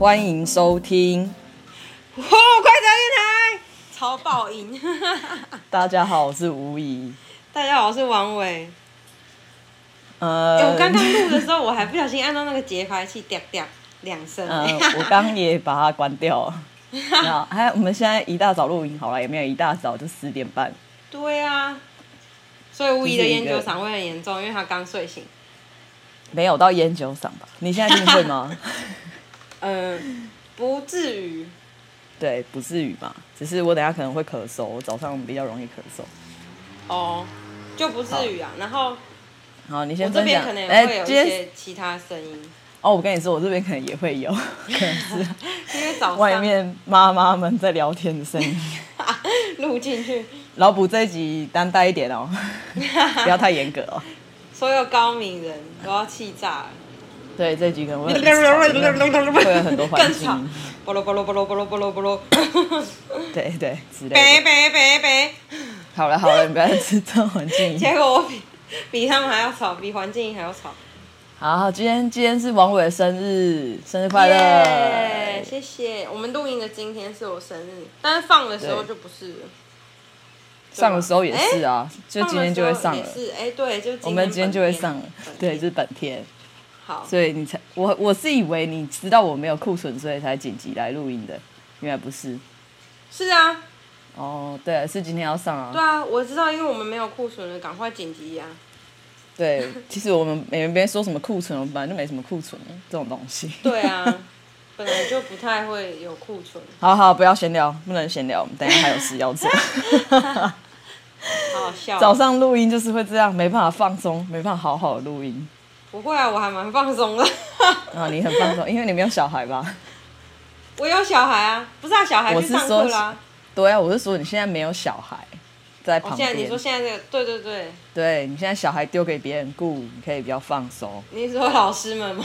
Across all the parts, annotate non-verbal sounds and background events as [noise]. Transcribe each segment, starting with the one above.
欢迎收听。哦，快乐电台，超爆音。[laughs] 大家好，我是吴怡。大家好，我是王伟。呃，欸、我刚刚录的时候，我还不小心按到那个节拍器，掉掉两声。呃，我刚也把它关掉了。[laughs] 那还有，我们现在一大早录音好了，也没有一大早，就十点半。对啊。所以吴怡的烟酒嗓会很严重，因为他刚睡醒。没有到烟酒嗓吧？你现在听会吗？嗯、呃，不至于。对，不至于吧。只是我等下可能会咳嗽，我早上比较容易咳嗽。哦，就不至于啊。然后，好，你先我这边可能也会有一些其他声音。哦，我跟你说，我这边可能也会有，[laughs] 可能是因为早上外面妈妈们在聊天的声音录进去。老卜这一集担待一点哦，[laughs] 不要太严格哦。所有高明人都要气炸了。对，这一集可能会会有很多环境音。啵罗啵罗啵罗啵罗啵罗啵罗。[laughs] 对对，之类的。别别别别。好了好了，你不要制造环境音。结果我比比他们还要吵，比环境音还要吵。好，今天今天是王伟的生日，生日快乐！Yeah, 谢谢。我们录音的今天是我生日，但是放的时候就不是了。上的时候也是啊，欸、就今天就会上了。是，哎、欸，对，就我们今天就会上了，对，就是本天。好，所以你才我我是以为你知道我没有库存，所以才紧急来录音的，原来不是。是啊。哦，对，是今天要上啊。对啊，我知道，因为我们没有库存了，赶快紧急呀、啊。对，其实我们没别说什么库存，我们本来就没什么库存这种东西。对啊，[laughs] 本来就不太会有库存。好好，不要闲聊，不能闲聊，我们等一下还有事要做。[laughs] 好好笑。早上录音就是会这样，没办法放松，没办法好好的录音。不会啊，我还蛮放松的。啊，[laughs] 你很放松，因为你没有小孩吧？我有小孩啊，不是啊，小孩去上课啦。对啊，我是说你现在没有小孩在旁边。现在你说现在这个，对对对。对，你现在小孩丢给别人顾，你可以比较放松。你是说老师们吗？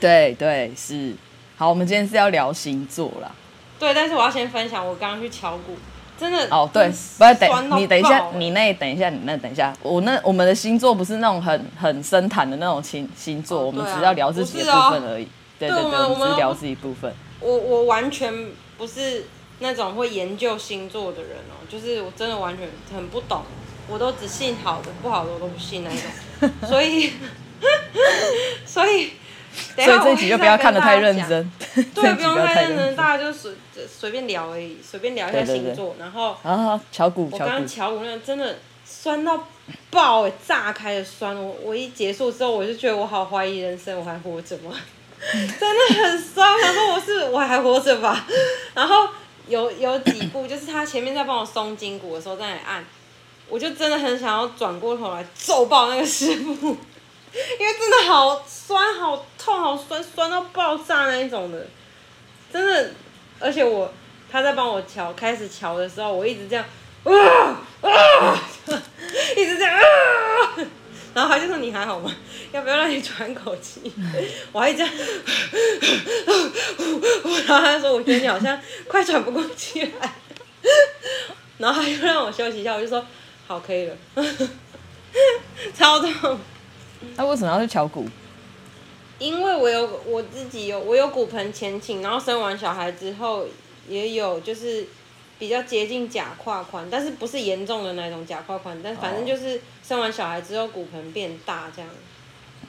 对对是。好，我们今天是要聊星座啦。对，但是我要先分享，我刚刚去敲鼓。真的哦，对，不是等你等一下，你那等一下，你那等一下，我那我们的星座不是那种很很深谈的那种星星座，哦啊、我们只是要聊自己的部分而已。对对对，对，我们只是聊自己部分。我我完全不是那种会研究星座的人哦，就是我真的完全很不懂，我都只信好的，不好的我都不信那种，所 [laughs] 以所以。[laughs] 所以这一集就不要看得太认真，对，[laughs] 不用太认真，大家就随随便聊而已，随便聊一下星座，然后啊，敲骨，我刚刚敲骨那个真的酸到爆，炸开的酸，我我一结束之后，我就觉得我好怀疑人生，我还活着吗？[laughs] 真的很酸，我想说我是我还活着吧？然后有有几步，就是他前面在帮我松筋骨的时候在那里按，我就真的很想要转过头来揍爆那个师傅。因为真的好酸、好痛、好酸，酸到爆炸那一种的，真的。而且我他在帮我乔，开始乔的时候，我一直这样，啊啊，[laughs] 一直这样啊。然后他就说：“你还好吗？要不要让你喘口气？”我还这样，然后他说：“我觉得你好像快喘不过气来。”然后他又让我休息一下，我就说：“好，可以了。”超痛。那为什么要去敲鼓？因为我有我自己有我有骨盆前倾，然后生完小孩之后也有就是比较接近假胯宽，但是不是严重的那种假胯宽，但反正就是生完小孩之后骨盆变大这样，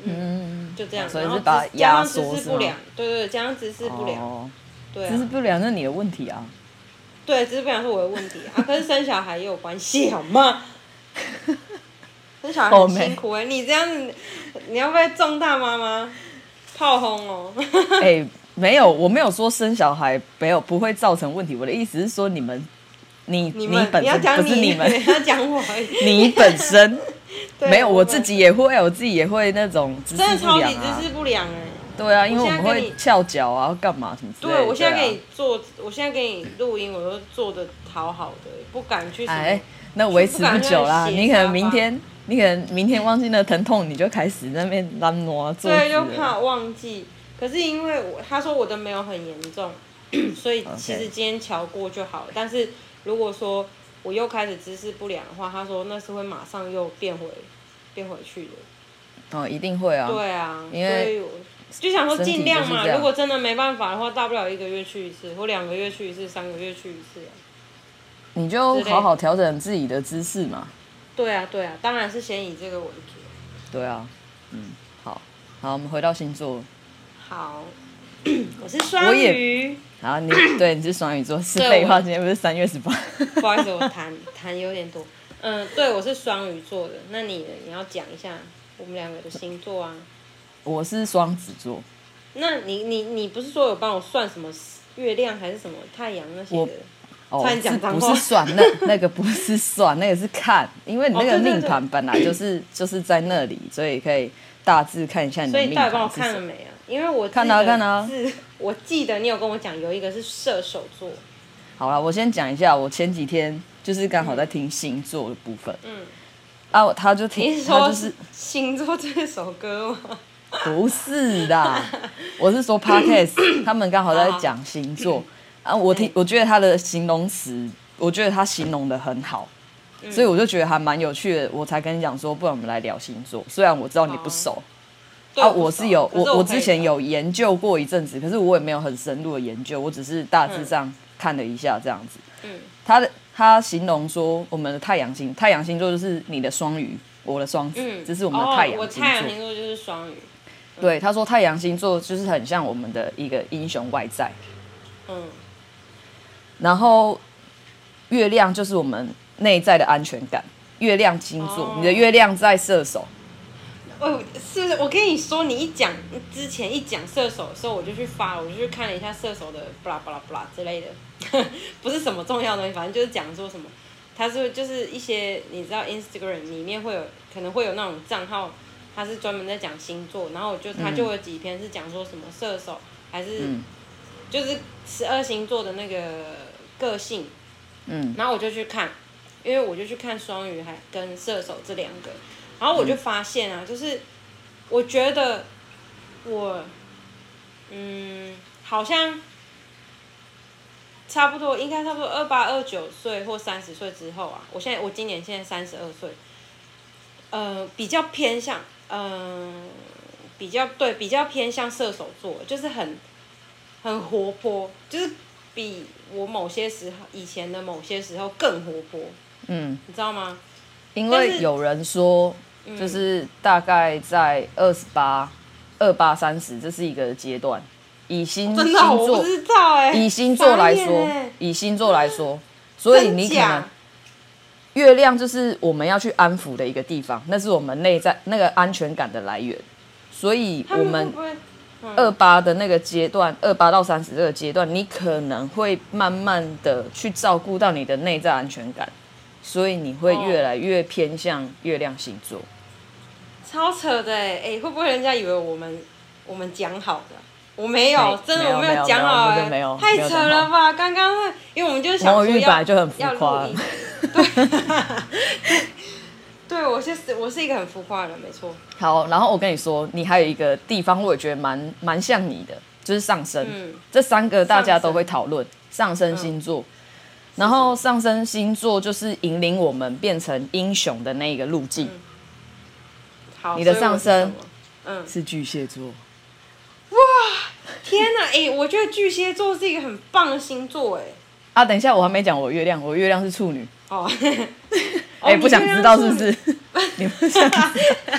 嗯，就这样，所以是把压缩是吗？姿势不良，对对对，加上姿势不良，哦、对、啊，姿势不良那是你的问题啊，对，姿势不良是我的问题啊，可是生小孩也有关系好吗？[laughs] 生小孩很辛苦哎、欸，你这样子，你要不要重大妈妈炮轰哦？[laughs] 哎、欸，没有，我没有说生小孩没有不会造成问题。我的意思是说，你们，你你，你本身你不是你们，[laughs] 你要讲我，你本身 [laughs] 没有，我自己也会，我自己也会那种姿势不良啊，真的超级姿势不良哎、欸。对啊，因为我们会翘脚啊，干嘛什么之类的。对，我现在给你做，我现在给你录音，我都做的好好的，不敢去。哎，那维持不久啦，你可能明天。你可能明天忘记那疼痛，你就开始在那边懒挪做。对，就怕忘记。可是因为我他说我的没有很严重，[coughs] 所以其实今天瞧过就好了。但是如果说我又开始姿势不良的话，他说那是会马上又变回变回去的。哦，一定会啊。对啊，因为就想说尽量嘛，如果真的没办法的话，大不了一个月去一次，或两个月去一次，三个月去一次啊。你就好好调整自己的姿势嘛。对啊，对啊，当然是先以这个为主。对啊，嗯，好，好，我们回到星座。好，我是双鱼。好，你对，你是双鱼座，是废话，今天不是三月十八。[laughs] 不好意思，我谈谈有点多。嗯，对，我是双鱼座的。那你你要讲一下我们两个的星座啊？我是双子座。那你你你不是说有帮我算什么月亮还是什么太阳那些的？哦，不是算那那个不是算，那个是看，因为你那个命盘本来就是就是在那里，所以可以大致看一下你的命盘。所以你到底帮我看了没啊？因为我看到看到，是我记得你有跟我讲有一个是射手座。好了，我先讲一下，我前几天就是刚好在听星座的部分。嗯。啊，他就听，他就是星座这首歌吗？不是的，我是说 [clears throat] Podcast，他们刚好在讲星座。啊，我听，我觉得他的形容词，我觉得他形容的很好，嗯、所以我就觉得还蛮有趣的，我才跟你讲说，不然我们来聊星座。虽然我知道你不熟，哦、啊，我是有，我我，我之前有研究过一阵子，可是我也没有很深入的研究，我只是大致上看了一下这样子。嗯，他的他形容说，我们的太阳星，太阳星座就是你的双鱼，我的双子，嗯、这是我们的太阳星座。哦、我太阳星座就是双鱼。嗯、对，他说太阳星座就是很像我们的一个英雄外在。嗯。然后，月亮就是我们内在的安全感。月亮星座，oh. 你的月亮在射手。哦，是不是？我跟你说，你一讲之前一讲射手的时候，我就去发，我就去看了一下射手的巴拉巴拉巴拉之类的，[laughs] 不是什么重要的东西，反正就是讲说什么，他是就是一些你知道，Instagram 里面会有可能会有那种账号，他是专门在讲星座，然后我就他就有几篇是讲说什么射手还是。嗯就是十二星座的那个个性，嗯，然后我就去看，因为我就去看双鱼还跟射手这两个，然后我就发现啊，嗯、就是我觉得我，嗯，好像差不多应该差不多二八二九岁或三十岁之后啊，我现在我今年现在三十二岁，呃，比较偏向，嗯、呃，比较对，比较偏向射手座，就是很。很活泼，就是比我某些时候以前的某些时候更活泼。嗯，你知道吗？因为有人说，就是大概在二十八、二八、三十，这是一个阶段。以星星座，以星座来说，以星座来说，所以你可能月亮就是我们要去安抚的一个地方，那是我们内在那个安全感的来源。所以我们。二八的那个阶段，二八到三十这个阶段，你可能会慢慢的去照顾到你的内在安全感，所以你会越来越偏向月亮星座。超扯的哎，哎，会不会人家以为我们我们讲好的？我没有，真的我没有讲好哎，没有，太扯了吧？刚刚因为我们就想说要就很浮夸，[laughs] 对。对，我是我是一个很浮夸的人，没错。好，然后我跟你说，你还有一个地方，我也觉得蛮蛮像你的，就是上升。嗯，这三个大家都会讨论上升星座，嗯、然后上升星座就是引领我们变成英雄的那个路径。嗯、好，你的上升，嗯，是巨蟹座。哇，天哪！[laughs] 哎，我觉得巨蟹座是一个很棒的星座，哎。啊，等一下，我还没讲我月亮，我月亮是处女。哦。哎，欸、不想知道是不是？你 [laughs] [laughs] 不想知道？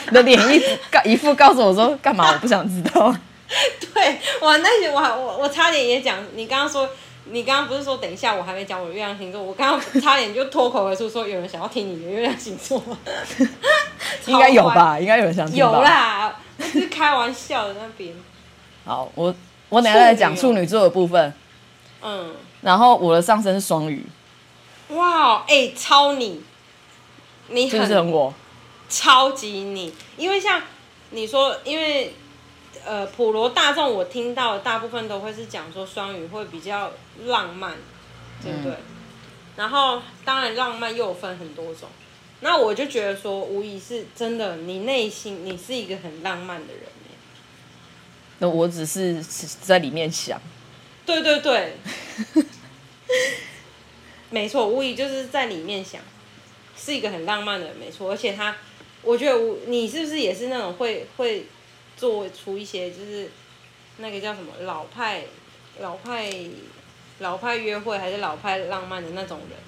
你的脸一告一副告诉我说干嘛？我不想知道。[laughs] 对，我那些我我我差点也讲。你刚刚说，你刚刚不是说等一下我还没讲我的月亮星座？我刚刚差点就脱口而出说有人想要听你的月亮星座。应该有吧？应该有人想听。有啦，是开玩笑的那边。好，我我等下再讲处女座的部分。嗯。然后我的上升是双鱼。哇，哎，超你。你很我，超级你，因为像你说，因为呃普罗大众，我听到的大部分都会是讲说双鱼会比较浪漫，对不对？嗯、然后当然浪漫又有分很多种，那我就觉得说，无疑是真的，你内心你是一个很浪漫的人。那我只是在里面想，对对对，[laughs] 没错，无疑就是在里面想。是一个很浪漫的人，没错。而且他，我觉得我你是不是也是那种会会做出一些就是那个叫什么老派、老派、老派约会还是老派浪漫的那种人。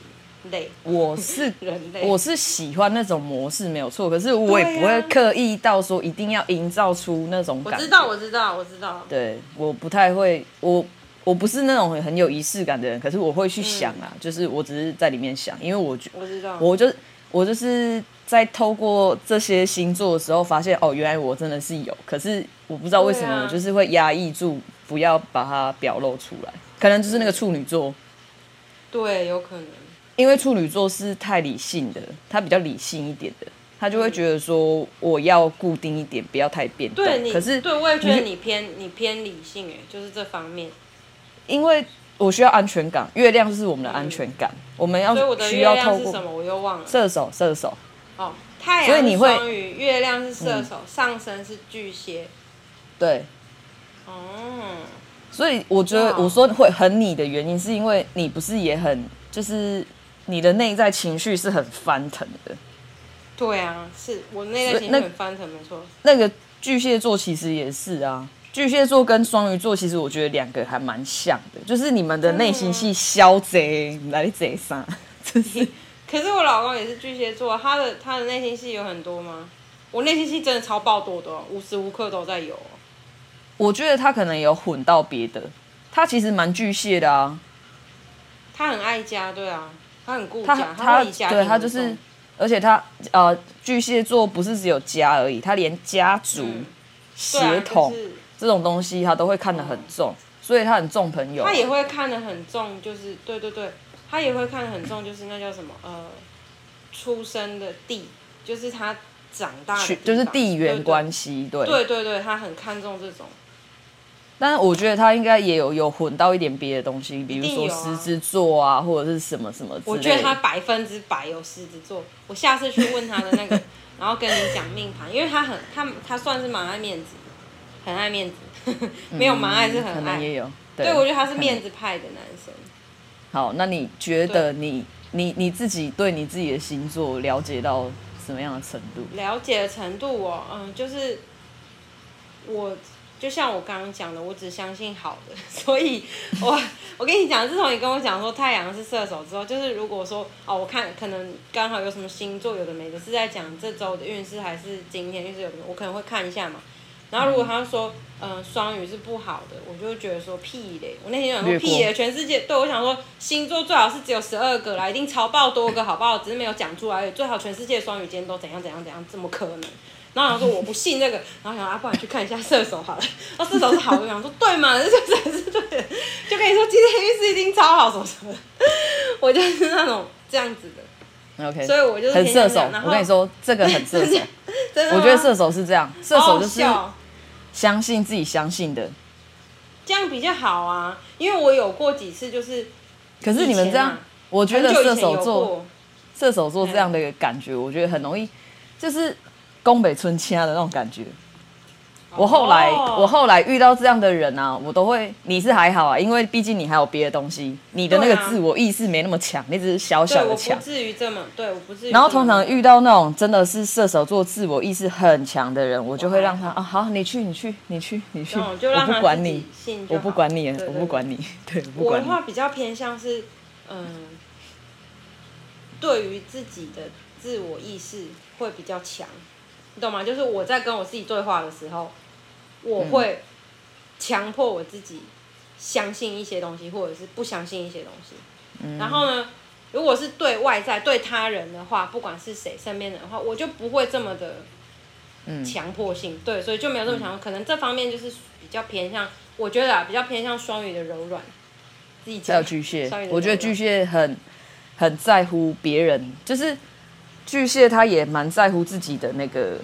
类我是 [laughs] 人类，我是喜欢那种模式没有错，可是我也不会刻意到说一定要营造出那种感知道，我知道，我知道。对，我不太会，我我不是那种很有仪式感的人，可是我会去想啊，嗯、就是我只是在里面想，因为我觉我知道，我就我就是在透过这些星座的时候发现，哦，原来我真的是有，可是我不知道为什么，我就是会压抑住，不要把它表露出来，可能就是那个处女座。对，有可能。因为处女座是太理性的，他比较理性一点的，他就会觉得说我要固定一点，不要太变动。对，可是对我也觉得你偏你，你偏理性哎，就是这方面。因为我需要安全感，月亮是我们的安全感，嗯、我们要需要透过什么？我又忘了。射手，射手。哦，太阳是双鱼，月亮是射手，嗯、上升是巨蟹。对。哦。所以我觉得我说会很你的原因，是因为你不是也很就是。你的内在情绪是很翻腾的，对啊，是我内在情绪很翻腾，没错。那个巨蟹座其实也是啊，巨蟹座跟双鱼座其实我觉得两个还蛮像的，就是你们的内心戏消贼来贼啥，[laughs] 真是。可是我老公也是巨蟹座，他的他的内心戏有很多吗？我内心戏真的超爆多的，无时无刻都在有。我觉得他可能有混到别的，他其实蛮巨蟹的啊。他很爱家，对啊。他很顾家，他他对他就是，而且他呃巨蟹座不是只有家而已，他连家族、血统、嗯啊就是、这种东西他都会看得很重，嗯、所以他很重朋友。他也会看得很重，就是对对对，他也会看得很重，就是那叫什么呃，出生的地，就是他长大的，就是地缘关系，对对对对，他很看重这种。但是我觉得他应该也有有混到一点别的东西，比如说狮子座啊，或者是什么什么。我觉得他百分之百有狮子座。我下次去问他的那个，[laughs] 然后跟你讲命盘，因为他很他他算是蛮爱面子，很爱面子，没有蛮爱是很爱。嗯、可能也有。对，对我觉得他是面子派的男生。[laughs] 好，那你觉得你你你自己对你自己的星座了解到什么样的程度？了解的程度哦，嗯，就是我。就像我刚刚讲的，我只相信好的，[laughs] 所以我我跟你讲，自从你跟我讲说太阳是射手之后，就是如果说哦，我看可能刚好有什么星座有的没的，是在讲这周的运势还是今天运势有的，我可能会看一下嘛。然后如果他说嗯双鱼是不好的，我就会觉得说屁嘞，我那天想说屁嘞，全世界对我想说星座最好是只有十二个啦，一定超爆多个好不好？只是没有讲出来，最好全世界双鱼今天都怎样怎样怎样，怎么可能？然后想说我不信这个，然后想啊，不然去看一下射手好了。那，[laughs] 射手是好的，[laughs] 我想说对嘛，这才是对的。就跟你说今天运势一定超好，什么什么。[laughs] 我就是那种这样子的。OK。所以我就很射手。我跟你说，这个很射手。我觉得射手是这样，射手就是相信自己相信的。这样比较好啊，因为我有过几次就是。可是你们这样，我觉得射手座，射手座这样的感觉，我觉得很容易，就是。宫北春掐的那种感觉，我后来、oh. 我后来遇到这样的人啊，我都会，你是还好啊，因为毕竟你还有别的东西，你的那个自我意识没那么强，你只是小小的强，不至于这么，对，我不至于。然后通常遇到那种真的是射手座自我意识很强的人，我就会让他啊，好，你去，你去，你去，你去，我不管你，我不管你，我不管你，[laughs] 对，我不管你。我的话比较偏向是，嗯，对于自己的自我意识会比较强。你懂吗？就是我在跟我自己对话的时候，我会强迫我自己相信一些东西，或者是不相信一些东西。嗯、然后呢，如果是对外在、对他人的话，不管是谁身边人的话，我就不会这么的强迫性。嗯、对，所以就没有这么强。嗯、可能这方面就是比较偏向，我觉得啊，比较偏向双鱼的柔软。自己还有巨蟹，我觉得巨蟹很很在乎别人，就是。巨蟹他也蛮在乎自己的那个，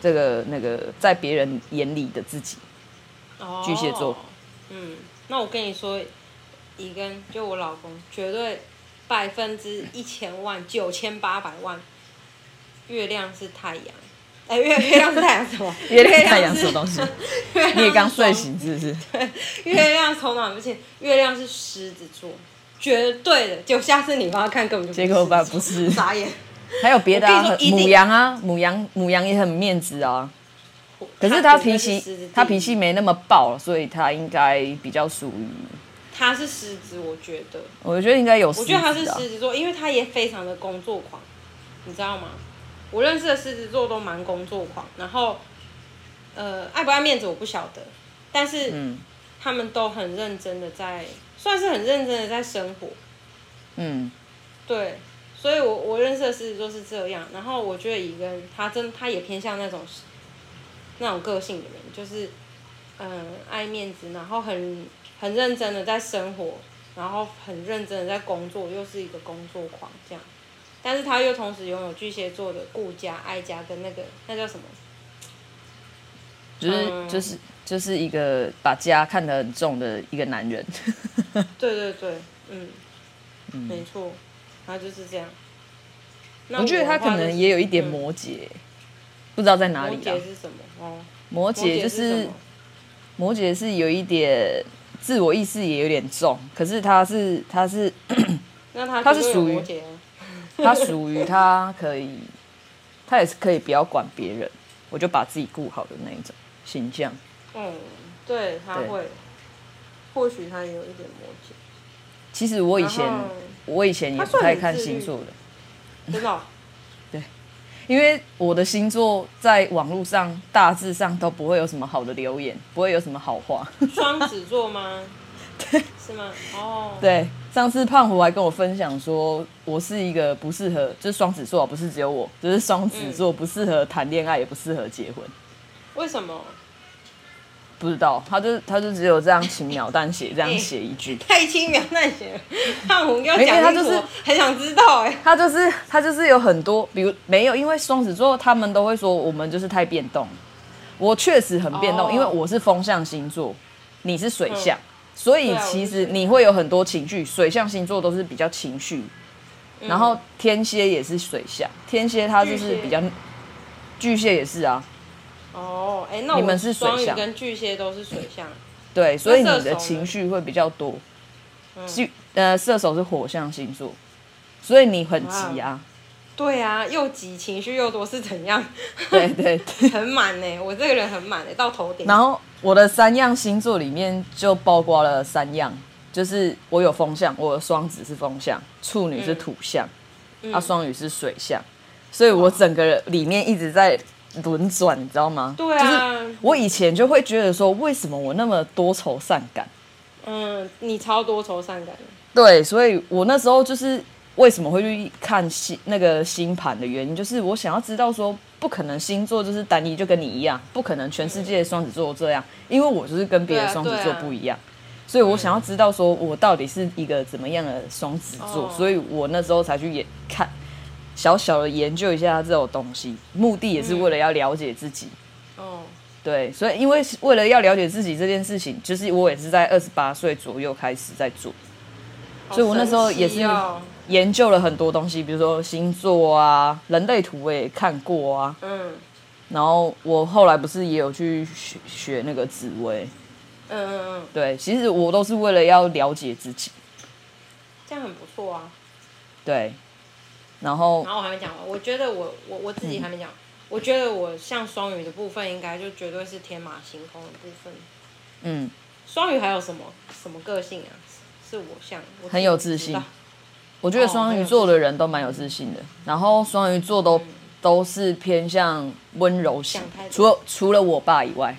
这个那个在别人眼里的自己。哦。巨蟹座。嗯，那我跟你说，乙根就我老公，绝对百分之一千万九千八百万，月亮是太阳。哎、欸，月月亮是太阳 [laughs] 什么？月亮太阳什么东西？你也刚睡醒是不是？对，月亮从哪不见，月亮是狮子座，绝对的。就下次你帮他看，根本就结果吧，不是。[laughs] 傻眼。还有别的啊，母羊啊，母羊，母羊也很面子啊。可是他脾气，他脾气没那么暴，所以他应该比较属于。他是狮子，我觉得。我觉得应该有。我觉得他是狮子座，因为他也非常的工作狂，你知道吗？我认识的狮子座都蛮工作狂，然后，呃，爱不爱面子我不晓得，但是，他们都很认真的在，算是很认真的在生活。嗯，对，所以我我认识的狮子座是这样，然后我觉得乙跟他真他也偏向那种，那种个性的人，就是，嗯、呃，爱面子，然后很很认真的在生活，然后很认真的在工作，又是一个工作狂这样。但是他又同时拥有巨蟹座的顾家、爱家跟那个那叫什么？就是、嗯、就是就是一个把家看得很重的一个男人。[laughs] 对对对，嗯，嗯没错，他就是这样。我，我觉得他可能也有一点摩羯，嗯、不知道在哪里。摩羯是什么？哦，摩羯就是摩羯是有一点自我意识也有点重，可是他是他是 [coughs] 那他他是属于。他属于他可以，他也是可以不要管别人，我就把自己顾好的那一种形象。嗯，对，他会，或许他也有一点摩羯。其实我以前后我以前也不太看星座的，[laughs] 真的、哦。[laughs] 对，因为我的星座在网络上大致上都不会有什么好的留言，不会有什么好话。[laughs] 双子座吗？对，是吗？哦，对。上次胖虎还跟我分享说，我是一个不适合，就是双子座，不是只有我，就是双子座不适合谈恋爱，也不适合结婚。为什么？不知道，他就他就只有这样轻描淡写这样写一句，[laughs] 太轻描淡写了。胖虎要讲，他就是很想知道哎，他就是他就是有很多，比如没有，因为双子座他们都会说我们就是太变动。我确实很变动，哦、因为我是风象星座，你是水象。嗯所以其实你会有很多情绪，水象星座都是比较情绪，嗯、然后天蝎也是水象，天蝎它就是比较，巨蟹也是啊。哦，哎，那你们是双鱼跟巨蟹都是水象。[coughs] 对，所以你的情绪会比较多。巨呃，射手是火象星座，所以你很急啊。对啊，又急，情绪又多，是怎样？对对对，[laughs] 很满呢。我这个人很满的，到头顶。然后我的三样星座里面就包括了三样，就是我有风象，我的双子是风象，处女是土象，嗯、啊，双鱼是水象，所以我整个人里面一直在轮转，你知道吗？对啊。就是我以前就会觉得说，为什么我那么多愁善感？嗯，你超多愁善感。对，所以我那时候就是。为什么会去看星那个星盘的原因，就是我想要知道说，不可能星座就是单一，就跟你一样，不可能全世界的双子座这样，因为我就是跟别的双子座不一样，所以我想要知道说我到底是一个怎么样的双子座，所以我那时候才去研看，小小的研究一下这种东西，目的也是为了要了解自己。哦，对，所以因为为了要了解自己这件事情，就是我也是在二十八岁左右开始在做，所以我那时候也是。研究了很多东西，比如说星座啊、人类图我也看过啊。嗯。然后我后来不是也有去学学那个紫薇。嗯嗯嗯。对，其实我都是为了要了解自己。这样很不错啊。对。然后。然后我还没讲完，我觉得我我我自己还没讲，嗯、我觉得我像双鱼的部分，应该就绝对是天马行空的部分。嗯。双鱼还有什么什么个性啊？是我像我很有自信。我觉得双鱼座的人都蛮有自信的，然后双鱼座都、嗯、都是偏向温柔型，除了除了我爸以外。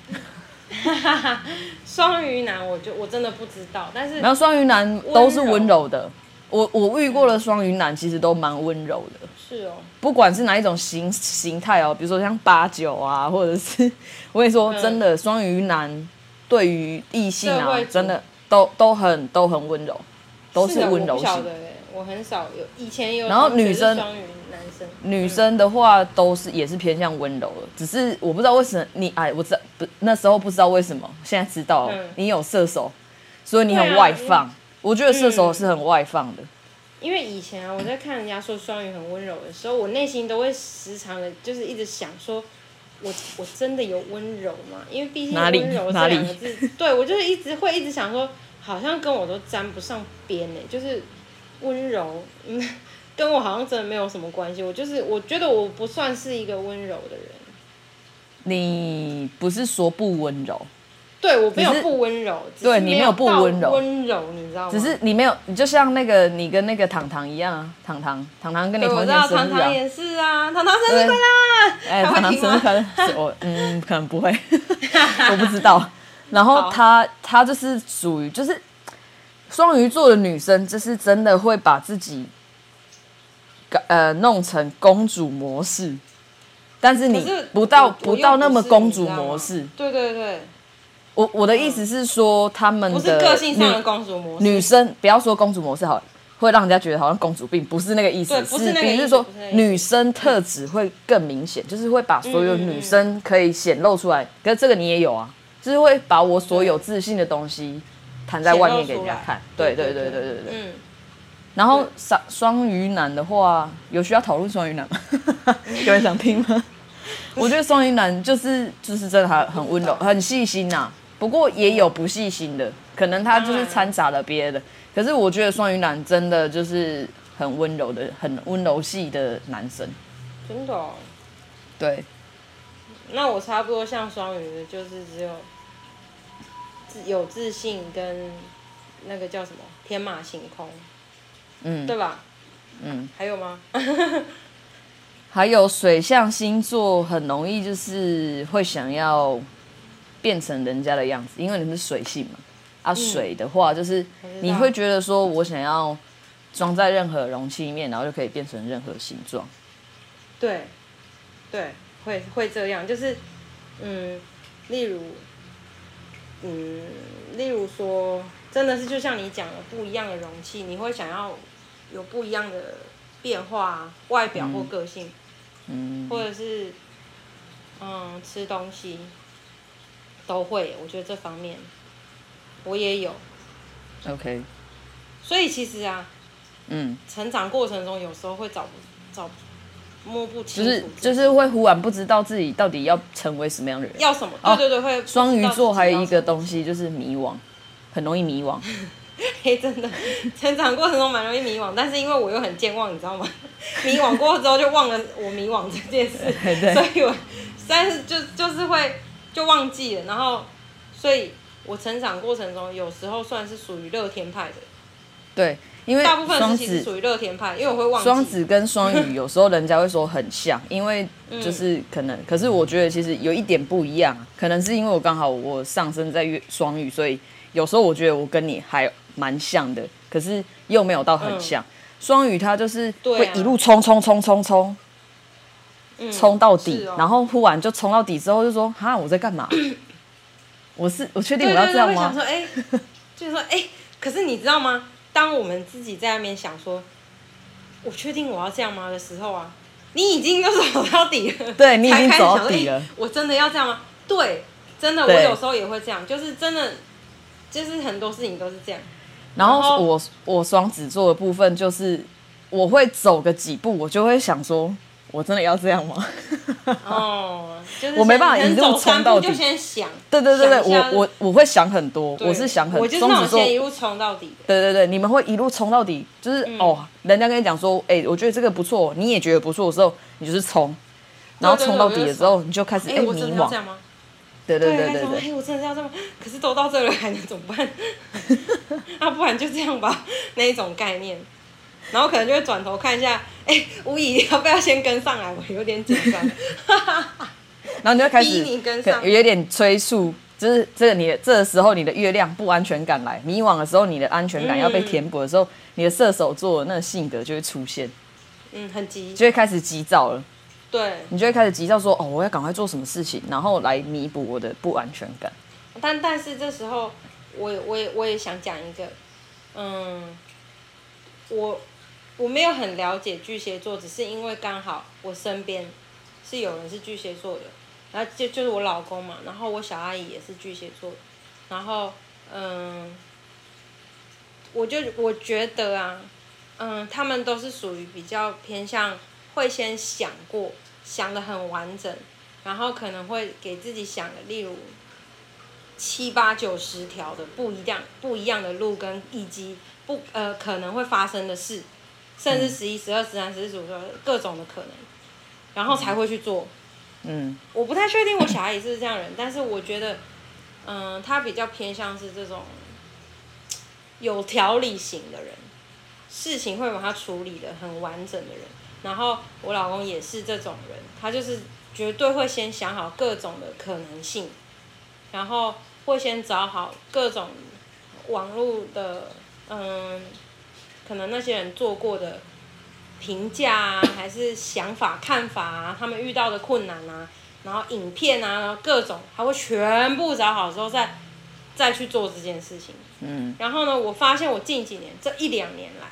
[laughs] 双鱼男，我就我真的不知道，但是然后双鱼男都是温柔的，我我遇过的双鱼男其实都蛮温柔的。是哦，不管是哪一种形形态哦，比如说像八九啊，或者是我跟你说真的，双鱼男对于异性啊，真的都都很都很温柔，都是温柔型。我很少有，以前有。然后女生，双鱼男生，女生的话都是也是偏向温柔的，只是我不知道为什么你哎，我知道不那时候不知道为什么，现在知道了，你有射手，所以你很外放。我觉得射手是很外放的。因为以前啊，我在看人家说双鱼很温柔的时候，我内心都会时常的，就是一直想说，我我真的有温柔吗？因为毕竟温柔这两个字，对我就是一直会一直想说，好像跟我都沾不上边呢，就是。温柔，嗯，跟我好像真的没有什么关系。我就是，我觉得我不算是一个温柔的人。你不是说不温柔？对，我没有不温柔，对你没有不温柔，温柔你知道吗？只是你没有，你就像那个你跟那个糖糖一样啊，糖糖糖糖跟你同一天生日啊，糖糖也是啊，糖糖生日快乐！哎，糖糖生日快乐！我嗯，可能不会，[laughs] 我不知道。然后他他就是属于就是双鱼座的女生，就是真的会把自己呃弄成公主模式，但是你不到不到那么公主模式，对对对。我我的意思是说，他们的不是个性上的公主模式。女生不要说公主模式好，会让人家觉得好像公主病，不是那个意思。对，不是那个意思。是，是说女生特质会更明显，就是会把所有女生可以显露出来。可是这个你也有啊，就是会把我所有自信的东西摊在外面给人家看。对对对对对对。嗯。然后双双鱼男的话，有需要讨论双鱼男吗？[laughs] 有人想听吗？我觉得双鱼男就是就是真的还很温柔，很细心呐。不过也有不细心的，可能他就是掺杂了别的。可是我觉得双鱼男真的就是很温柔的，很温柔系的男生。真的、哦？对。那我差不多像双鱼的，就是只有自有自信跟那个叫什么天马行空，嗯，对吧？嗯。还有吗？[laughs] 还有水象星座很容易就是会想要。变成人家的样子，因为你们是水性嘛。啊，水的话就是你会觉得说，我想要装在任何容器里面，然后就可以变成任何形状。对，对，会会这样，就是，嗯，例如，嗯，例如说，真的是就像你讲的，不一样的容器，你会想要有不一样的变化，外表或个性，嗯，或者是，嗯，吃东西。都会，我觉得这方面我也有。OK。所以其实啊，嗯，成长过程中有时候会找不找摸不清楚，就是就是会忽然不知道自己到底要成为什么样的人，要什么？对对对，哦、会。双鱼座还有一个东西就是迷惘，很容易迷惘。[laughs] 嘿，真的，成长过程中蛮容易迷惘，但是因为我又很健忘，你知道吗？[laughs] 迷惘过之后就忘了我迷惘这件事，[laughs] 所以我但是就就是会。就忘记了，然后，所以我成长过程中有时候算是属于乐天派的。对，因为大部分人其实属于乐天派，因为我会忘记。双子跟双鱼有时候人家会说很像，因为就是可能，嗯、可是我觉得其实有一点不一样，可能是因为我刚好我上升在月双鱼，所以有时候我觉得我跟你还蛮像的，可是又没有到很像。双、嗯、鱼他就是会一路冲冲冲冲冲。冲到底，嗯哦、然后忽然就冲到底之后就说：“哈，我在干嘛？[coughs] 我是我确定我要这样吗？”对对对，会想说：“哎、欸，[laughs] 就是说，哎、欸，可是你知道吗？当我们自己在那边想说，我确定我要这样吗的时候啊，你已经就是走到底了。[laughs] 对，你已经走到底了。欸、我真的要这样吗？对，真的，我有时候也会这样，就是真的，就是很多事情都是这样。然后我我双子座的部分就是，我会走个几步，我就会想说。我真的要这样吗？[laughs] 哦，就是我没办法一路冲到底。就先想，对对对对，我我我会想很多，我是想很多。我就是那种先一路冲到底。对对对，你们会一路冲到底，就是哦，人家跟你讲说，哎，我觉得这个不错，你也觉得不错的时候，你就是冲，然后冲到底的时候，你就开始哎迷惘。对对对对对，哎，我真的要这么，可是都到这了，还能怎么办？[laughs] 啊，不然就这样吧，那一种概念。然后可能就会转头看一下，哎，吴怡要不要先跟上来？我有点紧张。[laughs] 然后你就开始有点催促，就是这个你的这个时候你的月亮不安全感来，迷惘的时候你的安全感要被填补的时候，嗯、你的射手座的那个性格就会出现。嗯，很急，就会开始急躁了。对，你就会开始急躁说，哦，我要赶快做什么事情，然后来弥补我的不安全感。但但是这时候，我我也我也想讲一个，嗯，我。我没有很了解巨蟹座，只是因为刚好我身边是有人是巨蟹座的，然后就就是我老公嘛，然后我小阿姨也是巨蟹座，然后嗯，我就我觉得啊，嗯，他们都是属于比较偏向会先想过，想得很完整，然后可能会给自己想的，例如七八九十条的不一样不一样的路跟以及不呃可能会发生的事。甚至十一、十二、十三、十四、十五，各种的可能，然后才会去做。嗯，我不太确定我小孩也是这样人，但是我觉得，嗯、呃，他比较偏向是这种有条理型的人，事情会把他处理的很完整的人。然后我老公也是这种人，他就是绝对会先想好各种的可能性，然后会先找好各种网络的，嗯，可能那些人做过的。评价啊，还是想法、看法啊，他们遇到的困难啊，然后影片啊，然后各种，他会全部找好之后再再去做这件事情。嗯。然后呢，我发现我近几年这一两年来，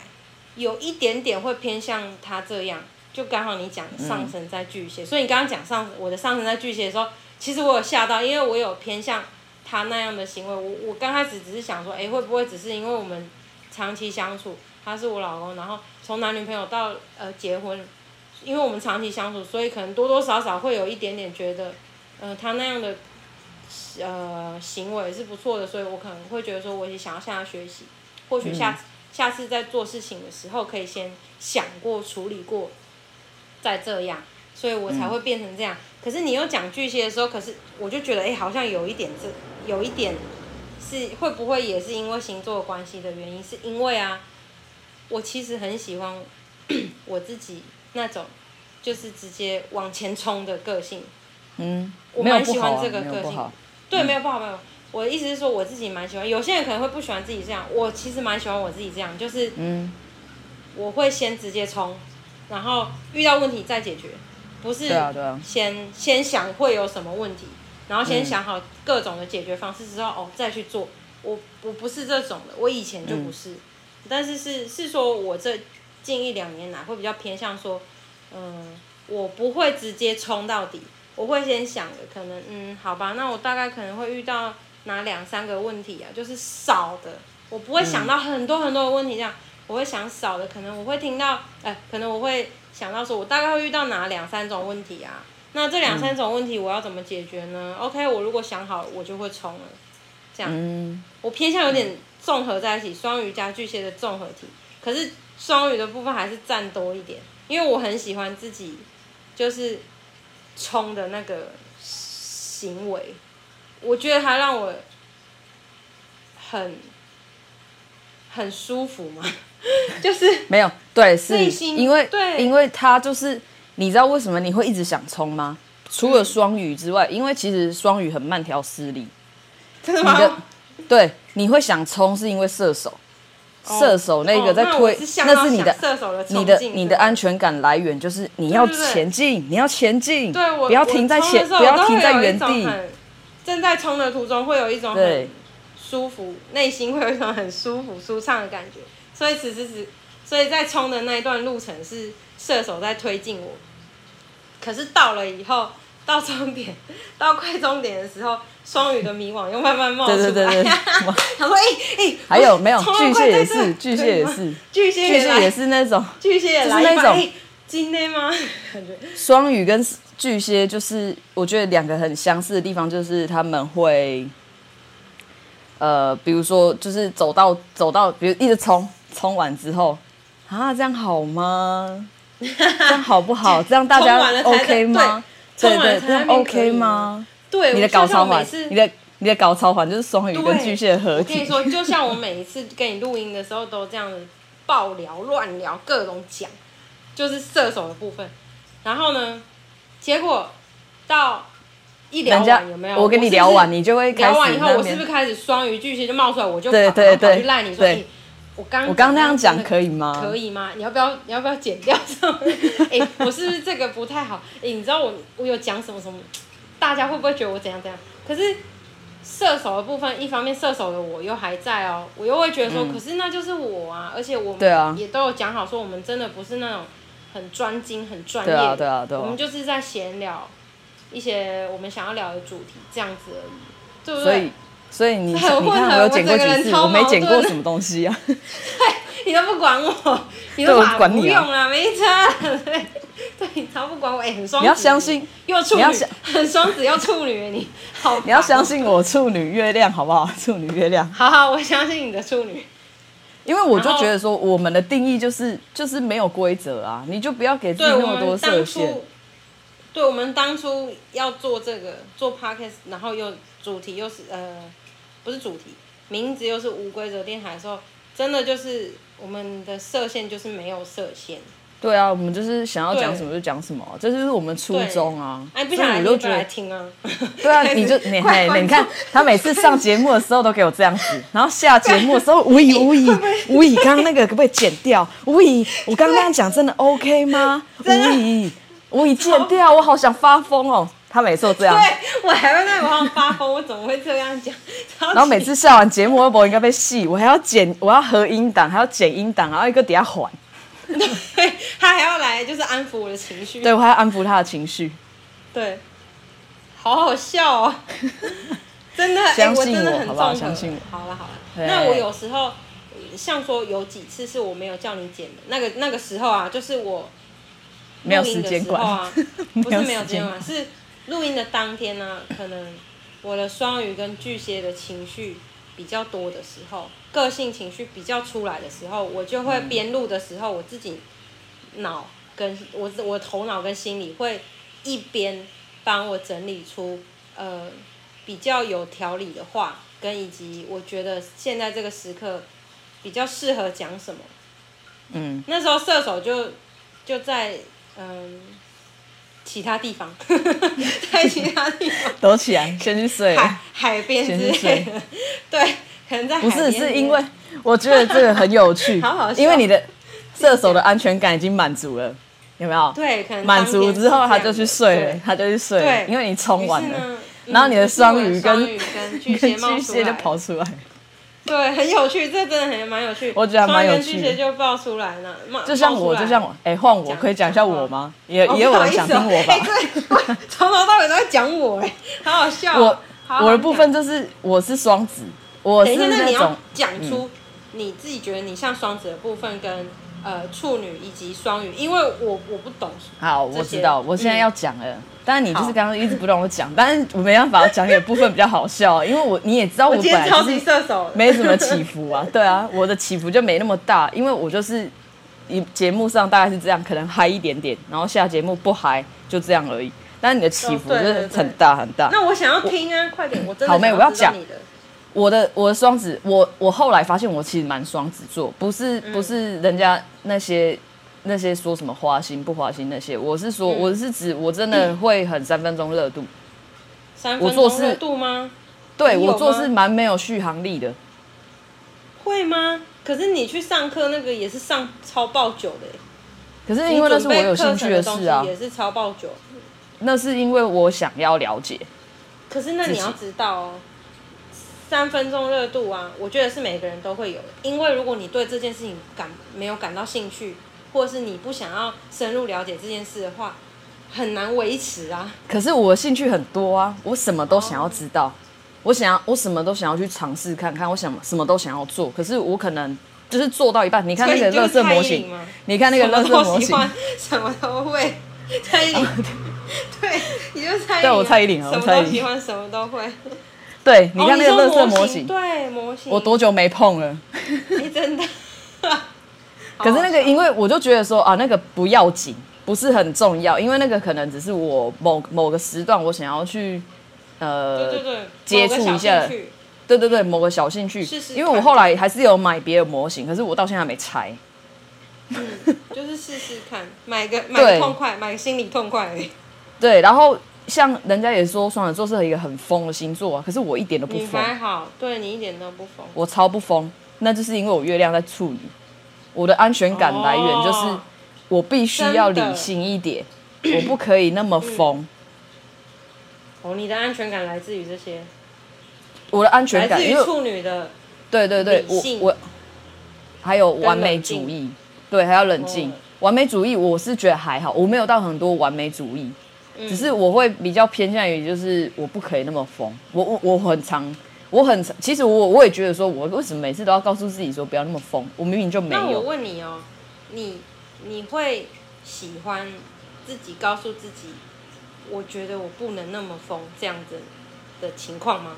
有一点点会偏向他这样，就刚好你讲上升在巨蟹，嗯、所以你刚刚讲上我的上升在巨蟹的时候，其实我有吓到，因为我有偏向他那样的行为。我我刚开始只是想说，哎，会不会只是因为我们长期相处？他是我老公，然后从男女朋友到呃结婚，因为我们长期相处，所以可能多多少少会有一点点觉得，呃，他那样的呃行为是不错的，所以我可能会觉得说，我也想要向他学习，或许下下次在做事情的时候可以先想过处理过，再这样，所以我才会变成这样。嗯、可是你又讲巨蟹的时候，可是我就觉得，哎，好像有一点这有一点是会不会也是因为星座关系的原因？是因为啊。我其实很喜欢 [clears throat] 我自己那种，就是直接往前冲的个性。嗯，我蛮喜欢这个个性。对，没有不好，没有。我的意思是说，我自己蛮喜欢。有些人可能会不喜欢自己这样，我其实蛮喜欢我自己这样，就是，嗯，我会先直接冲，然后遇到问题再解决，不是先先想会有什么问题，然后先想好各种的解决方式之后，哦，再去做。我我不是这种的，我以前就不是。但是是是说，我这近一两年来会比较偏向说，嗯，我不会直接冲到底，我会先想的，可能嗯，好吧，那我大概可能会遇到哪两三个问题啊，就是少的，我不会想到很多很多的问题这样，我会想少的，可能我会听到，哎，可能我会想到说，我大概会遇到哪两三种问题啊，那这两三种问题我要怎么解决呢？OK，我如果想好，我就会冲了，这样，我偏向有点。综合在一起，双鱼加巨蟹的综合体，可是双鱼的部分还是占多一点，因为我很喜欢自己，就是冲的那个行为，我觉得它让我很很舒服嘛，[laughs] 就是没有对，是因为对，因为他就是你知道为什么你会一直想冲吗？除了双鱼之外，因为其实双鱼很慢条斯理，真的吗？对，你会想冲是因为射手，哦、射手那个在推，哦、那，是那是你的射手的你的你的安全感来源，就是你要前进，你要前进，对，不要停在前，不要停在原地。正在冲的途中会有一种很舒服，内心会有一种很舒服舒畅的感觉。所以此时此，所以在冲的那一段路程是射手在推进我，可是到了以后。到终点，到快终点的时候，双鱼的迷惘又慢慢冒出来。对对对对，[laughs] 他说：“哎、欸、哎，欸、还有没有？巨蟹也是，巨蟹也是，巨蟹也，也是那种，巨蟹也来是那种。今天吗？[laughs] 感觉双鱼跟巨蟹就是，我觉得两个很相似的地方就是他们会，呃，比如说就是走到走到，比如一直冲，冲完之后，啊，这样好吗？[laughs] 这样好不好？这样大家 OK 吗？”对对，这 OK 吗？对，你的高潮环，你的你的高潮环就是双鱼跟巨蟹的合体。我跟你说，就像我每一次跟你录音的时候，都这样子爆聊、乱聊、各种讲，就是射手的部分。然后呢，结果到一聊完有没有？我跟你聊完，你就会聊完以后，我是不是开始双鱼巨蟹就冒出来？我就对对对，赖你说，我刚我刚那样讲可以吗？可以吗？你要不要你要不要剪掉？[laughs] 哎、欸，我是不是这个不太好？哎、欸，你知道我我有讲什么什么？大家会不会觉得我怎样怎样？可是射手的部分，一方面射手的我又还在哦，我又会觉得说，嗯、可是那就是我啊！而且我们也都有讲好说，我们真的不是那种很专精、很专业的，对啊对啊对啊，我们就是在闲聊一些我们想要聊的主题，这样子而已，对不对？所以你你看我有剪过几次，我没剪过什么东西啊？[laughs] 对，你都不管我，你都不管不用啊，没差。[laughs] 对，对，你超不管我，哎，很双。你要相信，又处女，很双子又处女，你好。你要相信我处女月亮好不好？处女月亮。好好，我相信你的处女。因为我就觉得说，我们的定义就是就是没有规则啊，你就不要给自己那么多设限。对，我们当初要做这个做 podcast，然后又主题又是呃，不是主题，名字又是无规则电台的时候，真的就是我们的设限就是没有设限。对啊，我们就是想要讲什么就讲什么，这就是我们初衷啊。哎，不想你就来听啊。对啊，[laughs] 你就你你看他每次上节目的时候都给我这样子，然后下节目的时候，无以无以无以，刚刚那个可不可以剪掉？无以，我刚刚那样讲真的 OK 吗？无以无以剪掉，我好想发疯哦。他每次都这样，对我还会在网上发疯，我怎么会这样讲？然后每次下完节目，微博应该被戏，我还要剪，我要合音档，还要剪音档，然后一个底下缓。对，他还要来，就是安抚我的情绪。对，我还要安抚他的情绪。对，好好笑哦，[laughs] 真的，相信我，欸、我真的很好不好？相信我。好了好了，那我有时候像说有几次是我没有叫你剪的，那个那个时候啊，就是我录音的时候啊，不是没有时间管，[laughs] 是录音的当天呢、啊，可能我的双鱼跟巨蟹的情绪比较多的时候。个性情绪比较出来的时候，我就会边录的时候，我自己脑跟我我头脑跟心里会一边帮我整理出呃比较有条理的话，跟以及我觉得现在这个时刻比较适合讲什么。嗯，那时候射手就就在嗯其他地方，[laughs] 在其他地方。躲起来，先去睡。海海边之类的，[laughs] 对。不是，是因为我觉得这个很有趣，[laughs] 好好，因为你的射手的安全感已经满足了，有没有？对，可能满足之后他就去睡了，他就去睡了，因为你冲完了，然后你的双鱼跟巨蟹就跑出来，对，很有趣，这真的很蛮有趣，我觉得还蛮有趣，巨蟹就爆出来了，就像我，就像我，哎，换我可以讲一下我吗？也也有人想听我吧？对，[laughs] 从头到尾都在讲我，哎，好好笑。我我的部分就是我是双子。我是那种，等一下，那你要讲出你自己觉得你像双子的部分跟呃处女以及双鱼，因为我我不懂。好，我知道，我现在要讲了。嗯、但是你就是刚刚一直不让我讲，但是 [laughs] 我没办法讲你的部分比较好笑，因为我你也知道我本来就是没什么起伏啊。[laughs] 对啊，我的起伏就没那么大，因为我就是一节目上大概是这样，可能嗨一点点，然后下节目不嗨，就这样而已。但是你的起伏就是很大很大。那我想要听啊，快点，我真的好妹，我要讲你的。我的我的双子，我我后来发现我其实蛮双子座，不是不是人家那些那些说什么花心不花心那些，我是说我是指我真的会很三分钟热度。三分钟热度吗？对，我做事蛮没有续航力的。会吗？可是你去上课那个也是上超爆久的。可是因为那是我有兴趣的事啊，也是超爆久。那是因为我想要了解。可是那你要知道哦。三分钟热度啊，我觉得是每个人都会有的。因为如果你对这件事情感没有感到兴趣，或者是你不想要深入了解这件事的话，很难维持啊。可是我兴趣很多啊，我什么都想要知道，我想要我什么都想要去尝试看看，我想什么都想要做。可是我可能就是做到一半，你看那个乐色模型，你看那个乐色模型，什么都会。蔡依林，对，你就蔡依林，对我蔡依林啊，什么都喜欢，什么都会。[laughs] [laughs] 对，你看那个乐色模型，对模型，我多久没碰了？你真的？[laughs] 可是那个，因为我就觉得说啊，那个不要紧，不是很重要，因为那个可能只是我某某个时段我想要去呃，对对对，接触一下，对对对，某个小兴趣。因为我后来还是有买别的模型，可是我到现在还没拆。嗯，就是试试看，买个买个痛快，买个心理痛快而已。对，然后。像人家也说双子座是一个很疯的星座啊，可是我一点都不疯。你还好，对你一点都不疯。我超不疯，那就是因为我月亮在处女，我的安全感来源就是我必须要理性一点，我不可以那么疯。嗯。哦，你的安全感来自于这些？我的安全感来自于处女的。对对对，我我还有完美主义，对，还要冷静。完美主义我是觉得还好，我没有到很多完美主义。只是我会比较偏向于，就是我不可以那么疯。我我我很常，我很其实我我也觉得说，我为什么每次都要告诉自己说不要那么疯？我明明就没有。那我问你哦，你你会喜欢自己告诉自己，我觉得我不能那么疯这样子的情况吗？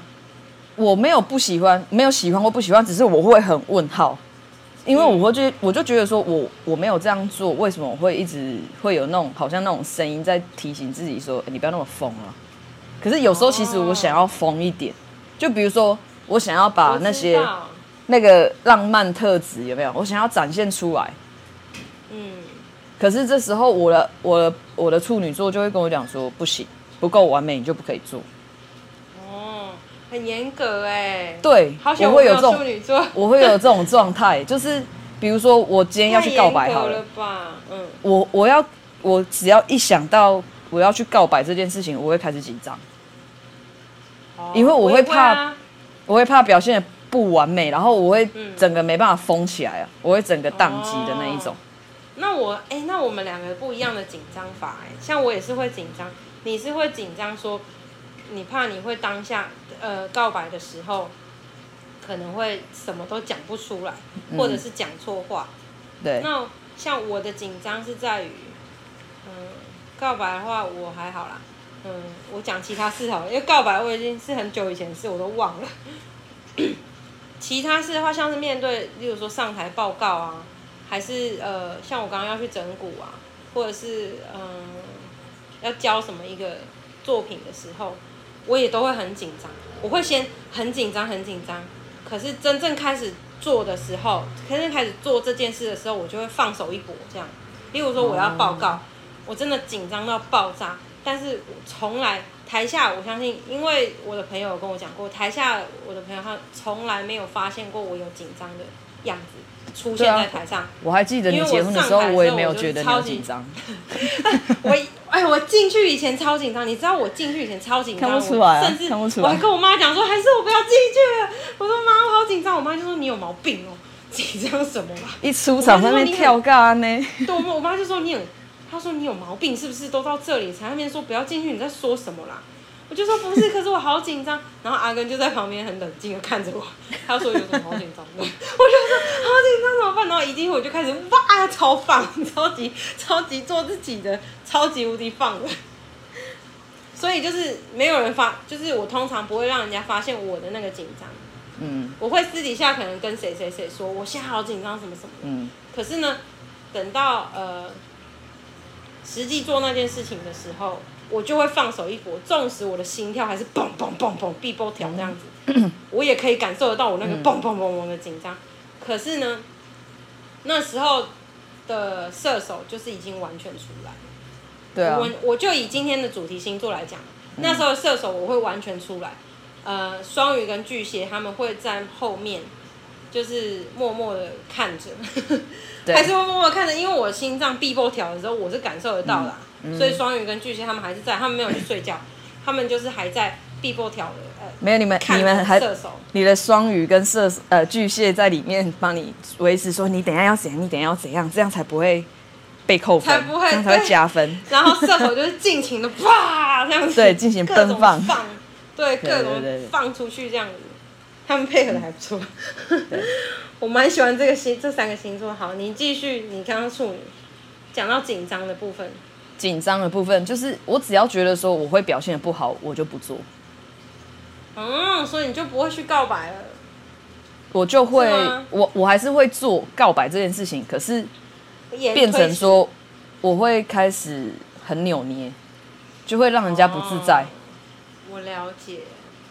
我没有不喜欢，没有喜欢或不喜欢，只是我会很问号，因为我会觉，我就觉得说我我没有这样做，为什么我会一直会有那种好像那种声音在提醒自己说，欸，你不要那么疯啊。可是有时候其实我想要疯一点，就比如说我想要把那些那个浪漫特质有没有？我想要展现出来。嗯。可是这时候我的我的我的处女座就会跟我讲说，不行，不够完美，你就不可以做。很严格哎，对，好我会有这种处女座，我会有这种状态，就是比如说我今天要去告白好了，了吧，嗯，我我要我只要一想到我要去告白这件事情，我会开始紧张，哦，因为我会怕，我会，啊，我会怕表现的不完美，然后我会整个没办法封起来啊，我会整个宕机的那一种。哦，那我哎，欸，那我们两个不一样的紧张法哎，像我也是会紧张，你是会紧张说。你怕你会当下呃告白的时候，可能会什么都讲不出来，或者是讲错话。嗯、对。那像我的紧张是在于，嗯，告白的话我还好啦。嗯，我讲其他事好了，因为告白我已经是很久以前的事，我都忘了。其他事的话，像是面对，例如说上台报告啊，还是呃，像我刚刚要去整蛊啊，或者是嗯，要教什么一个作品的时候。我也都会很紧张，我会先很紧张，很紧张。可是真正开始做的时候，真正开始做这件事的时候，我就会放手一搏。这样，例如说我要报告，我真的紧张到爆炸。但是我从来台下，我相信，因为我的朋友跟我讲过，台下我的朋友他从来没有发现过我有紧张的样子。出现在台上，我还记得你结婚的时候，我也没有觉得你紧张。我哎，我进去以前超紧张，你知道我进去以前超紧张，看不出来，甚至我还跟我妈讲说，还是我不要进去了。我说妈，我好紧张。我妈就说你有毛病哦，紧张什么嘛？一出场在那边跳干呢？对，我我妈就说你有，她说你有毛病是不是？都到这里才那边说不要进去，你在说什么啦？我就说不是，可是我好紧张。[laughs] 然后阿根就在旁边很冷静的看着我，他说有什么好紧张的？[laughs] 我就说好紧张怎么办？然后一进去我就开始哇，超放，超级超级做自己的，超级无敌放的。所以就是没有人发，就是我通常不会让人家发现我的那个紧张。嗯，我会私底下可能跟谁谁谁说，我现在好紧张什么什么的。嗯，可是呢，等到呃实际做那件事情的时候。我就会放手一搏，纵使我的心跳还是蹦蹦蹦蹦、必波跳这样子，[clears throat] 我也可以感受得到我那个蹦蹦蹦蹦的紧张。可是呢，那时候的射手就是已经完全出来。对啊。我我就以今天的主题星座来讲，那时候的射手我会完全出来。呃，双鱼跟巨蟹他们会在后面，就是默默的看着，[laughs] 还是会默默看着，因为我心脏 B 波跳的时候，我是感受得到的、啊。嗯、所以双鱼跟巨蟹他们还是在，他们没有去睡觉，[laughs] 他们就是还在碧波条的。呃，没有你们，你们还射手，你的双鱼跟射呃巨蟹在里面帮你维持，说你等一下要怎样，你等一下要怎样，这样才不会被扣分，才不会，才会加分。然后射手就是尽情的啪这样子，对，进行奔放，放，对，各种放出去这样子，他们配合的还不错。[laughs] 我蛮喜欢这个星这三个星座。好，你继续，你刚刚处女讲到紧张的部分。紧张的部分就是，我只要觉得说我会表现的不好，我就不做。嗯，所以你就不会去告白了。我就会，我我还是会做告白这件事情，可是变成说我会开始很扭捏，就会让人家不自在。哦，我了解。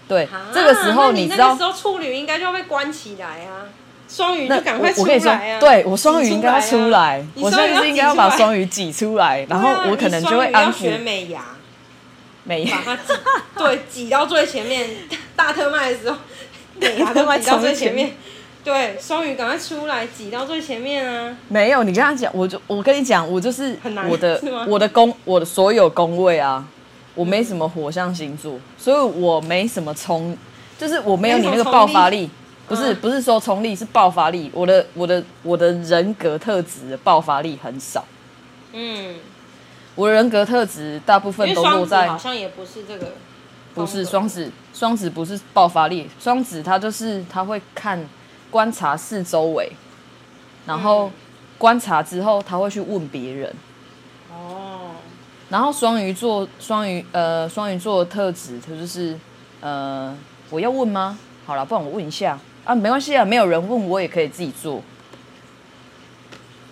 对，这个时候你知道，那个时候处女应该就要被关起来啊。双鱼就赶快出来啊！对，我双鱼应该要出来，我现在是应该要把双鱼挤出来，然后我可能就会安抚美牙，[laughs] 美牙把它挤，对，挤到最前面，大特卖的时候，[laughs] 美牙都挤到最前面，对，双鱼赶快出来，挤到最前面啊！没有，你跟他讲，我就我跟你讲，我就是我的我的宫，我的所有宫位啊，我没什么火象星座，所以我没什么冲，就是我没有你那个爆发力。不是不是说冲力，是爆发力，我的我的我的人格特质的爆发力很少。嗯，我的人格特质大部分都落在好像也不是这个，不是双子，双子不是爆发力，双子他就是他会看观察四周围，然后观察之后他会去问别人。哦，然后双鱼座双鱼呃双鱼座的特质，他就是呃我要问吗？好了，不然我问一下。啊，没关系啊，没有人问我也可以自己做。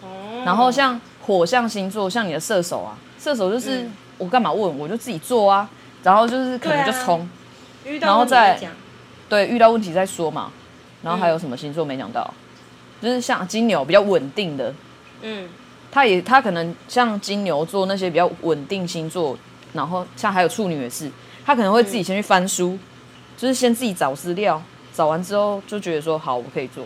哦。然后像火象星座，像你的射手啊，射手就是、嗯、我干嘛问，我就自己做啊。然后就是可能就冲、啊，然后再对遇到问题再说嘛。然后还有什么星座没讲到？嗯、就是像金牛比较稳定的，嗯，他也他可能像金牛座那些比较稳定星座，然后像还有处女也是，他可能会自己先去翻书，嗯、就是先自己找资料，找完之后就觉得说好，我可以做。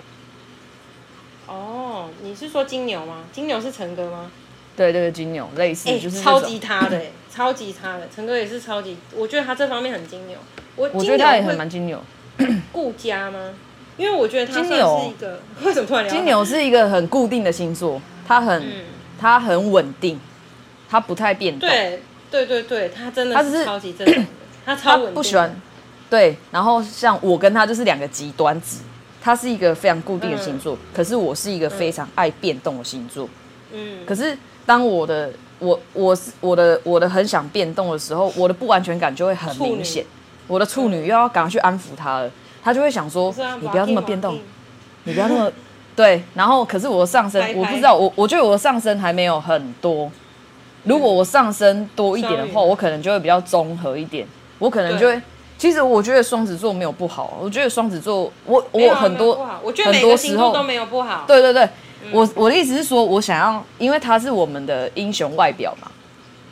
哦，你是说金牛吗？金牛是陈哥吗？对对对，金牛类似，就是超级他的，超级他的，陈哥也是超级，我觉得他这方面很金牛。我我觉得他也很蛮金牛，[coughs] 顾家吗？因为我觉得他是一个，[laughs] 为什么突然聊？金牛是一个很固定的星座，他很他很稳定，他不太变动。对对对对，他真的是超级正常的，他超稳定。不喜欢对，然后像我跟他就是两个极端子，他是一个非常固定的星座，可是我是一个非常爱变动的星座。嗯，可是。当我的我我是我的我的很想变动的时候，我的不安全感就会很明显。我的处女又要赶快去安抚他了，他就会想说：“你不要这么变动，你不要那么对。”然后，可是我的上升，我不知道，我我觉得我的上升还没有很多。如果我上升多一点的话，我可能就会比较综合一点。我可能就会，其实我觉得双子座没有不好，我觉得双子座，我我很多，我觉得每个星座都没有不好。对对对。我我的意思是说，我想要，因为他是我们的英雄外表嘛。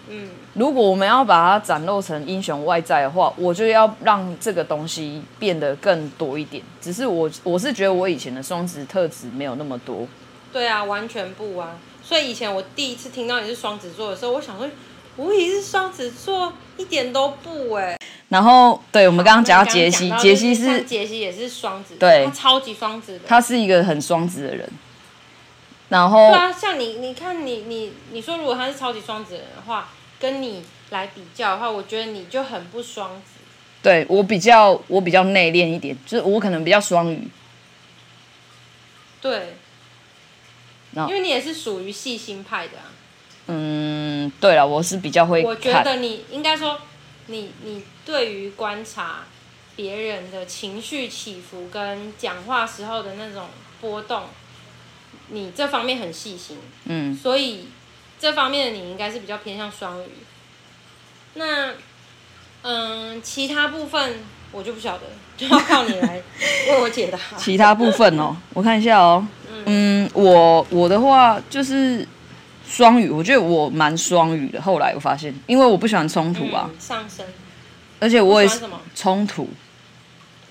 嗯。如果我们要把它展露成英雄外在的话，我就要让这个东西变得更多一点。只是我我是觉得我以前的双子特质没有那么多。对啊，完全不啊。所以以前我第一次听到你是双子座的时候，我想说，我也是双子座，一点都不哎。然后，对我们刚刚讲到杰西，杰西是杰西也是双子，对，他超级双子的，他是一个很双子的人。然后，对啊，像你，你看你，你，你说如果他是超级双子人的话，跟你来比较的话，我觉得你就很不双子。对，我比较，我比较内敛一点，就是我可能比较双鱼。对。因为你也是属于细心派的啊。嗯，对了，我是比较会。我觉得你应该说，你你对于观察别人的情绪起伏跟讲话时候的那种波动。你这方面很细心，嗯，所以这方面的你应该是比较偏向双鱼。那，嗯，其他部分我就不晓得，就要靠你来 [laughs] 为我解答。其他部分哦，我看一下哦，嗯，嗯，我我的话就是双鱼，我觉得我蛮双鱼的。后来我发现，因为我不喜欢冲突啊，嗯、上升，而且我也是冲突。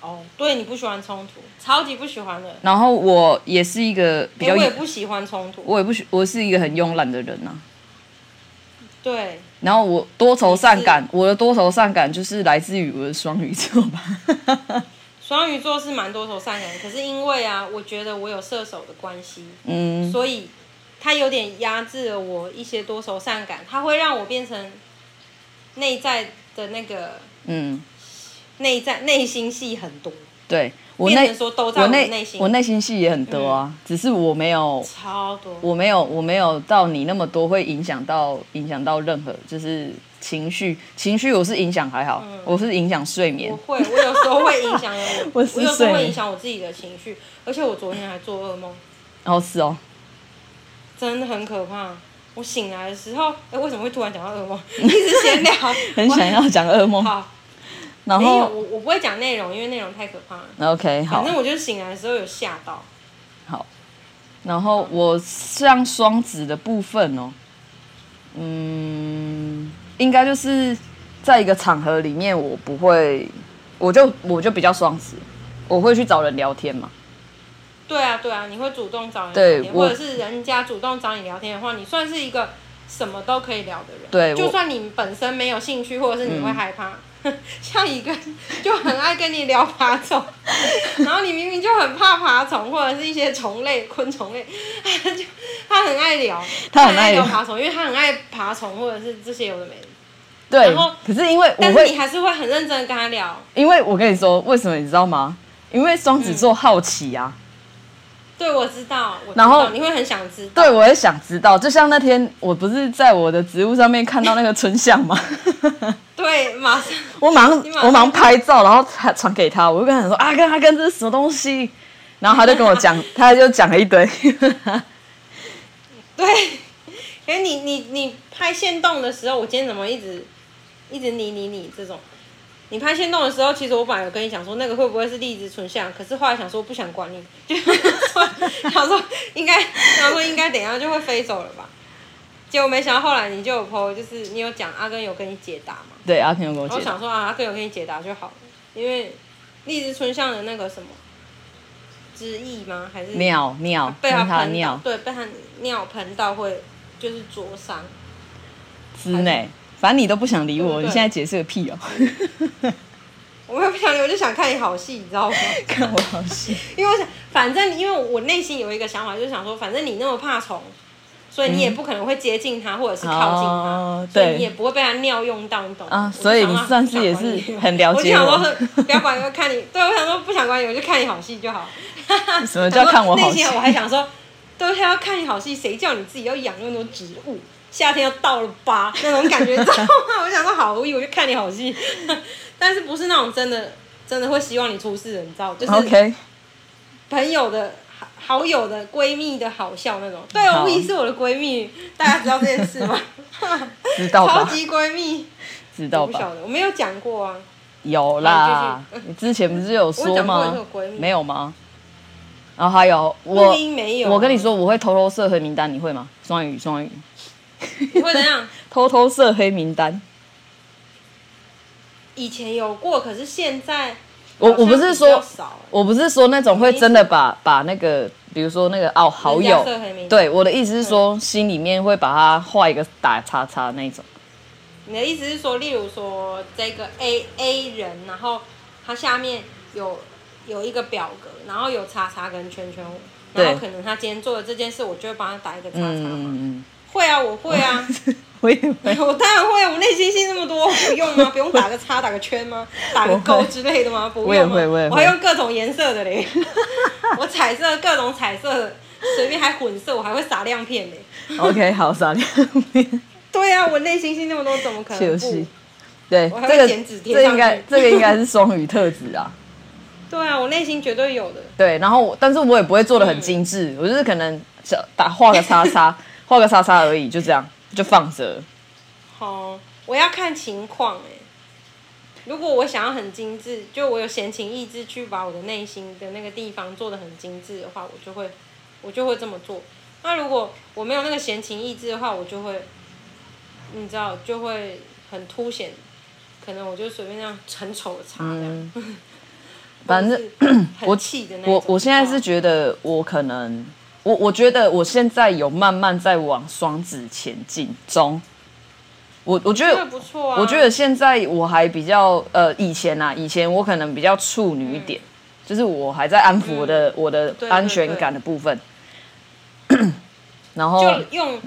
哦，对，你不喜欢冲突，超级不喜欢的。然后我也是一个比较，我也不喜欢冲突，我也不喜，我是一个很慵懒的人呐、啊。对。然后我多愁善感，我的多愁善感就是来自于我的双鱼座吧。[laughs] [laughs] 双鱼座是蛮多愁善感的，可是因为啊，我觉得我有射手的关系，嗯，所以他有点压制了我一些多愁善感，它会让我变成内在的那个，嗯。内在内心戏很多，对我内我内我内心戏也很多啊，嗯、只是我没有超多，我没有我没有到你那么多，会影响到影响到任何就是情绪情绪，我是影响还好，嗯、我是影响睡眠。我会，我有时候会影响我，[laughs] 我，我有时候会影响我自己的情绪，而且我昨天还做噩梦。哦，是哦，真的很可怕。我醒来的时候，哎，为什么会突然讲到噩梦？一直闲聊，[laughs] 很想要讲噩梦。好。然后，我我不会讲内容，因为内容太可怕了。OK，好。反正我就醒来的时候有吓到。好，然后我像双子的部分哦，嗯，应该就是在一个场合里面，我不会，我就我就比较双子，我会去找人聊天嘛。对啊，对啊，你会主动找人聊天，或者是人家主动找你聊天的话，你算是一个什么都可以聊的人。对，就算你本身没有兴趣，或者是你会害怕。嗯 [laughs] 像一个就很爱跟你聊爬虫，[laughs] 然后你明明就很怕爬虫或者是一些虫类、昆虫类，他 [laughs] 就他很爱聊，他很爱聊爬虫，因为他很爱爬虫或者是这些有的没的。对，然后可是因为我，但是你还是会很认真的跟他聊。因为我跟你说，为什么你知道吗？因为双子座好奇啊。嗯对，我知道。我知道然后你会很想知道。对，我也想知道。就像那天，我不是在我的植物上面看到那个春象吗？[laughs] 对，马上。[laughs] 我马上，我马上拍照，然后传传给他。我就跟他说：“啊，跟他跟这是什么东西？”然后他就跟我讲，[laughs] 他就讲了一堆。对，因为你你你拍线动的时候，我今天怎么一直一直你你你这种？你拍线动的时候，其实我本来有跟你讲说，那个会不会是粒子存像？可是后来想说不想管你，就想说应该想说应该等一下就会飞走了吧。[laughs] 结果没想到后来你就有 po，就是你有讲阿根有跟你解答嘛？对，阿根有跟我解答。我想说啊，阿根有跟你解答就好了，因为粒子存像的那个什么。之意吗？还是尿尿被他喷到？对，被他尿喷到会就是灼伤。之内，反正你都不想理我，你现在解释个屁哦！[laughs] 我也不想理，我就想看你好戏，你知道吗？[laughs] 看我好戏，因为我想，反正因为我内心有一个想法，就是想说，反正你那么怕虫。所以你也不可能会接近它，或者是靠近它，哦、所以你也不会被它尿用到，你懂吗？啊，所以你算是也是很了解我。我想说，不要管，我看你。对，我想说不想管你，我就看你好戏就好。什么叫看我好戏？我还想说，都，他要看你好戏，谁叫你自己要养那么多植物？夏天要到了吧，[laughs] 那种感觉，知道吗？[laughs] 我想说好意，我就看你好戏，[laughs] 但是不是那种真的真的会希望你出事的，你知道？就是朋友的。好友的闺蜜的好笑那种，对，我也是我的闺蜜，大家知道这件事吗？知道吧？超级闺蜜，知道吧？我没有讲过啊。有啦，你之前不是有说吗？没有吗？然后还有我，没有我跟你说，我会偷偷设黑名单，你会吗？双鱼，双鱼，你会怎样？[laughs] 偷偷设黑名单。以前有过，可是现在我我不是说，我不是说那种会真的把把那个。比如说那个哦，好友，对，我的意思是说，心里面会把它画一个打叉叉那种。你的意思是说，例如说这个 A A 人，然后他下面有有一个表格，然后有叉叉跟圈圈，然后可能他今天做的这件事，我就会帮他打一个叉叉嘛。嗯、会啊，我会啊。[laughs] 我也会，[laughs] 我当然会啊！我内心戏那么多，不用吗？[laughs] 不用打个叉，打个圈吗？打个勾之类的吗？不用吗？我也会，我也会。我还用各种颜色的嘞，我彩色各种彩色，随便还混色，我还会撒亮片嘞。OK，好，撒亮片。对啊，我内心戏那么多，怎么可能不？对，这个这应该这个应该是双鱼特质啊。对啊，我内心绝对有的。对，然后但是我也不会做的很精致，我就是可能小打画个叉叉，画个叉叉而已，就这样。就放着。好，我要看情况哎。如果我想要很精致，就我有闲情逸致去把我的内心的那个地方做的很精致的话，我就会，我就会这么做。那如果我没有那个闲情逸致的话，我就会，你知道，就会很凸显，可能我就随便那样很丑的擦这样。嗯、反正我气的那我我现在是觉得我可能。我我觉得我现在有慢慢在往双子前进中，我我觉得不错啊。我觉得现在我还比较呃，以前啊，以前我可能比较处女一点，就是我还在安抚我的我的安全感的部分。然后就用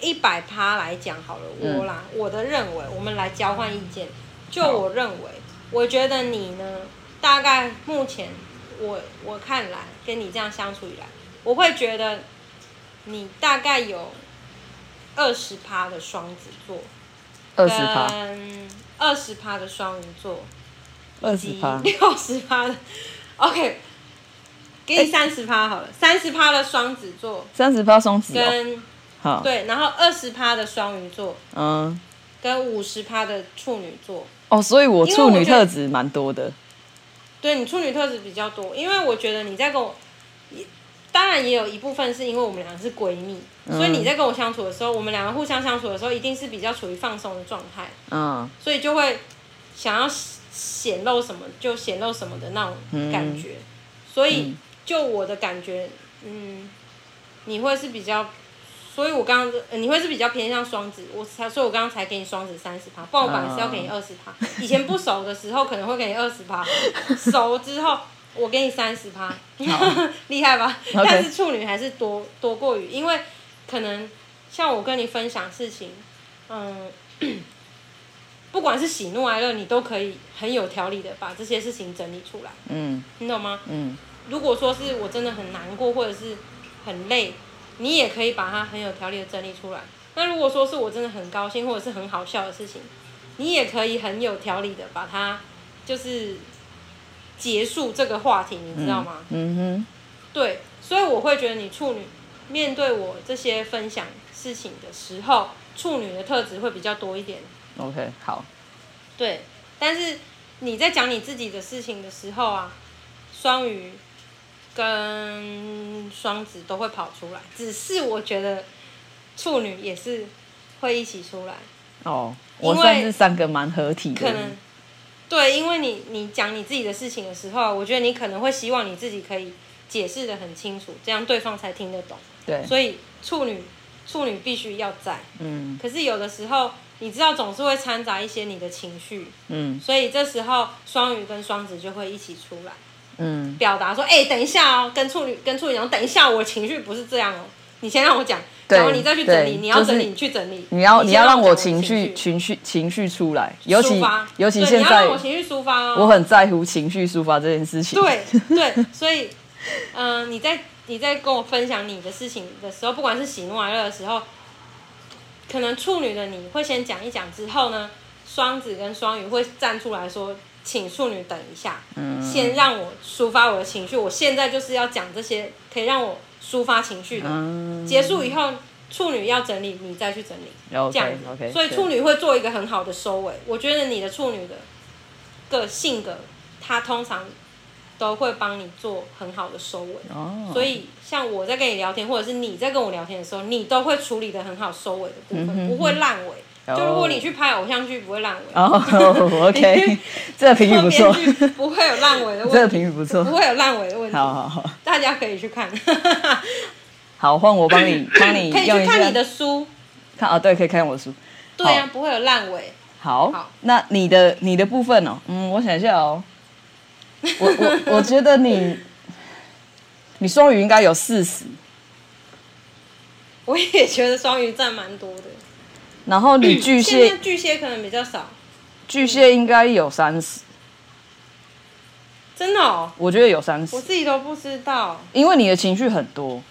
一百趴来讲好了，我啦，我的认为，我们来交换意见。就我认为，我觉得你呢，大概目前我我看来跟你这样相处以来。我会觉得，你大概有二十趴的双子座，二十趴，二十趴的双鱼座，二十趴，六十趴的，[laughs] OK，给你三十趴好了，三十趴的双子座，三十趴双子跟好。对，然后二十趴的双鱼座，嗯，跟五十趴的处女座。哦，所以我处女特质蛮多的，对你处女特质比较多，因为我觉得你在跟我。当然也有一部分是因为我们两个是闺蜜，嗯、所以你在跟我相处的时候，我们两个互相相处的时候，一定是比较处于放松的状态，嗯，所以就会想要显露什么就显露什么的那种感觉，嗯、所以就我的感觉，嗯，你会是比较，所以我刚刚、呃、你会是比较偏向双子，我才，所以我刚刚才给你双子三十趴，不然我本来是要给你二十趴，哦、[laughs] 以前不熟的时候可能会给你二十趴，熟之后。[laughs] [laughs] 我给你三十趴，[laughs] 厉害吧？[laughs] Okay. 但是处女还是多多过于，因为可能像我跟你分享事情，嗯，[clears throat] 不管是喜怒哀乐，你都可以很有条理的把这些事情整理出来。嗯，你懂吗？嗯，如果说是我真的很难过或者是很累，你也可以把它很有条理的整理出来。那如果说是我真的很高兴或者是很好笑的事情，你也可以很有条理的把它就是。结束这个话题，你知道吗？嗯，嗯哼，对，所以我会觉得你处女面对我这些分享事情的时候，处女的特质会比较多一点。OK，好。对，但是你在讲你自己的事情的时候啊，双鱼跟双子都会跑出来，只是我觉得处女也是会一起出来。哦，我算是三个蛮合体的。可能，对，因为你你讲你自己的事情的时候，我觉得你可能会希望你自己可以解释的很清楚，这样对方才听得懂。对，所以处女处女必须要在。嗯。可是有的时候。你知道总是会掺杂一些你的情绪，嗯，所以这时候双鱼跟双子就会一起出来，嗯，表达说，哎、欸，等一下哦，跟处女跟处女讲，等一下，我情绪不是这样哦，你先让我讲，然后你再去整理，你要整理，你去整理，你要你要让我情绪情绪情绪出来，尤其尤其现在我情绪抒发哦，我很在乎情绪抒发这件事情，对对，[laughs] 所以，嗯、呃，你在你在跟我分享你的事情的时候，不管是喜怒哀乐的时候。可能处女的你会先讲一讲，之后呢，双子跟双鱼会站出来说，请处女等一下，嗯，先让我抒发我的情绪。我现在就是要讲这些可以让我抒发情绪的。嗯，结束以后，处女要整理，你再去整理，这样子。Okay, okay, 所以处女会做一个很好的收尾。我觉得你的处女的个性格，她通常。都会帮你做很好的收尾，oh. 所以像我在跟你聊天，或者是你在跟我聊天的时候，你都会处理的很好收尾的部分，mm -hmm. 不会烂尾。Oh. 就如果你去拍偶像剧，不会烂尾。哦、[laughs] oh,，OK，这个评语不错。不会有烂尾的问题。这个评语不错。不会有烂尾的问题。好好好，大家可以去看。[laughs] [laughs] 好，换我帮你帮你。可以去看你的书。看啊，对，可以看我的书。对呀、啊，不会有烂尾。好，好，那你的你的部分哦，嗯，我想一下哦。我我我觉得你，你双鱼应该有四十，我也觉得双鱼占蛮多的。然后你巨蟹，巨蟹可能比较少，巨蟹应该有三十，真的哦？我觉得有三十，我自己都不知道，因为你的情绪很多。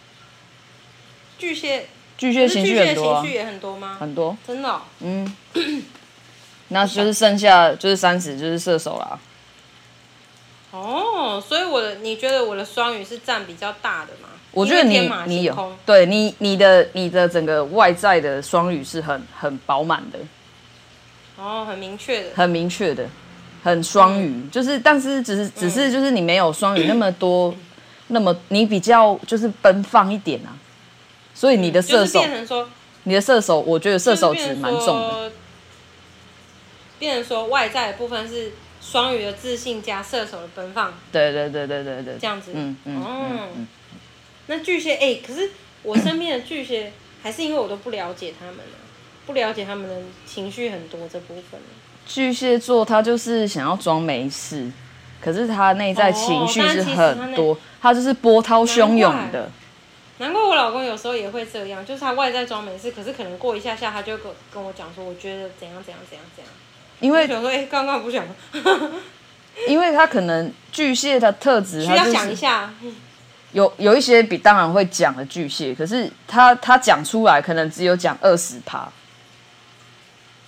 巨蟹，巨蟹情绪很多，情绪也很多吗？很多，真的哦。嗯，[coughs] 那就是剩下就是三十，就是射手啦。哦，所以我的你觉得我的双鱼是占比较大的吗？我觉得你你有，对你你的你的整个外在的双语是很很饱满的，哦，很明确的，很明确的，很双语，嗯，就是但是只是只是就是你没有双语那么多，嗯，那么你比较就是奔放一点啊，所以你的射手，变成说你的射手，我觉得射手值蛮重的，变成说外在的部分是。双鱼的自信加射手的奔放，对对对对对对，这样子，嗯嗯，哦、嗯嗯，那巨蟹，哎、欸，可是我身边的巨蟹，还是因为我都不了解他们呢，不了解他们的情绪很多这部分。巨蟹座他就是想要装没事，可是他内在情绪是很多，哦、他，他就是波涛汹涌的难。难怪我老公有时候也会这样，就是他外在装没事，可是可能过一下下他就跟跟我讲说，我觉得怎样怎样怎样怎样。因为想说，哎，刚刚不想，因为他可能巨蟹的特质，需要想一下。有有一些比当然会讲的巨蟹，可是他他讲出来可能只有讲二十趴，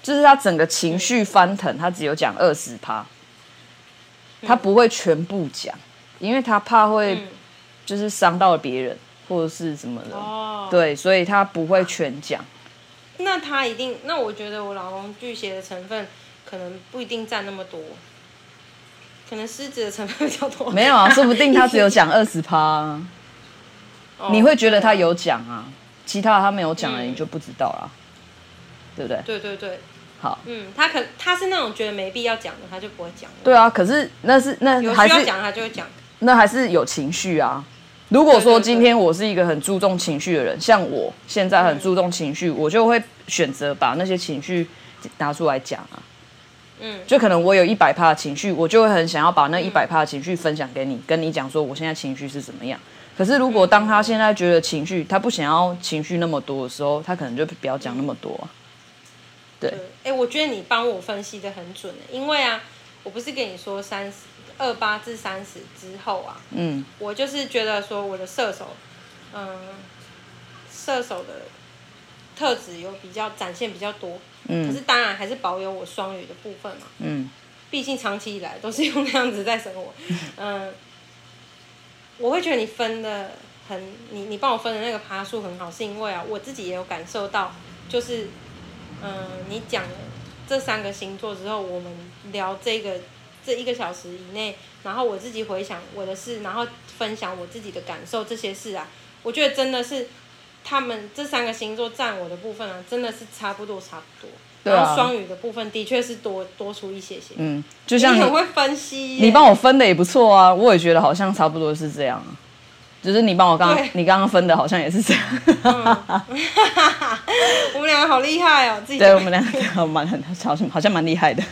就是他整个情绪翻腾，他只有讲二十趴，他不会全部讲，因为他怕会就是伤到了别人或者是什么的，哦，对，所以他不会全讲。那他一定，那我觉得我老公巨蟹的成分。可能不一定占那么多，可能狮子的成分比较多。没有啊，[laughs] 说不定他只有讲二十趴，你会觉得他有讲啊，其他他没有讲的你就不知道了，嗯，对不对？对对对，好，嗯，他可他是那种觉得没必要讲的，他就不会讲。对啊，可是那是那还是有需要讲他就会讲，那还是有情绪啊。如果说今天我是一个很注重情绪的人，像我现在很注重情绪，我就会选择把那些情绪拿出来讲啊。嗯，就可能我有一百趴的情绪，我就会很想要把那一百趴的情绪分享给你，跟你讲说我现在情绪是怎么样。可是如果当他现在觉得情绪，他不想要情绪那么多的时候，他可能就不要讲那么多啊。对，哎、欸，我觉得你帮我分析的很准，因为啊，我不是跟你说三十二八至三十之后啊，嗯，我就是觉得说我的射手，嗯，射手的特质有比较展现比较多。嗯，可是当然还是保有我双语的部分嘛。嗯，毕竟长期以来都是用那样子在生活。[laughs] 嗯，我会觉得你分的很你你帮我分的那个爬数很好，是因为啊，我自己也有感受到，就是嗯、呃，你讲了这三个星座之后，我们聊这个这一个小时以内，然后我自己回想我的事，然后分享我自己的感受，这些事啊，我觉得真的是他们这三个星座占我的部分啊，真的是差不多差不多。然后双鱼的部分的确是多多出一些些，嗯，就像你，会分析，你帮我分的也不错啊，我也觉得好像差不多是这样啊，就是你帮我刚刚，你刚刚分的好像也是这样，嗯、我们两个好厉害哦，自己。对我们两个蛮很好像好像蛮厉害的，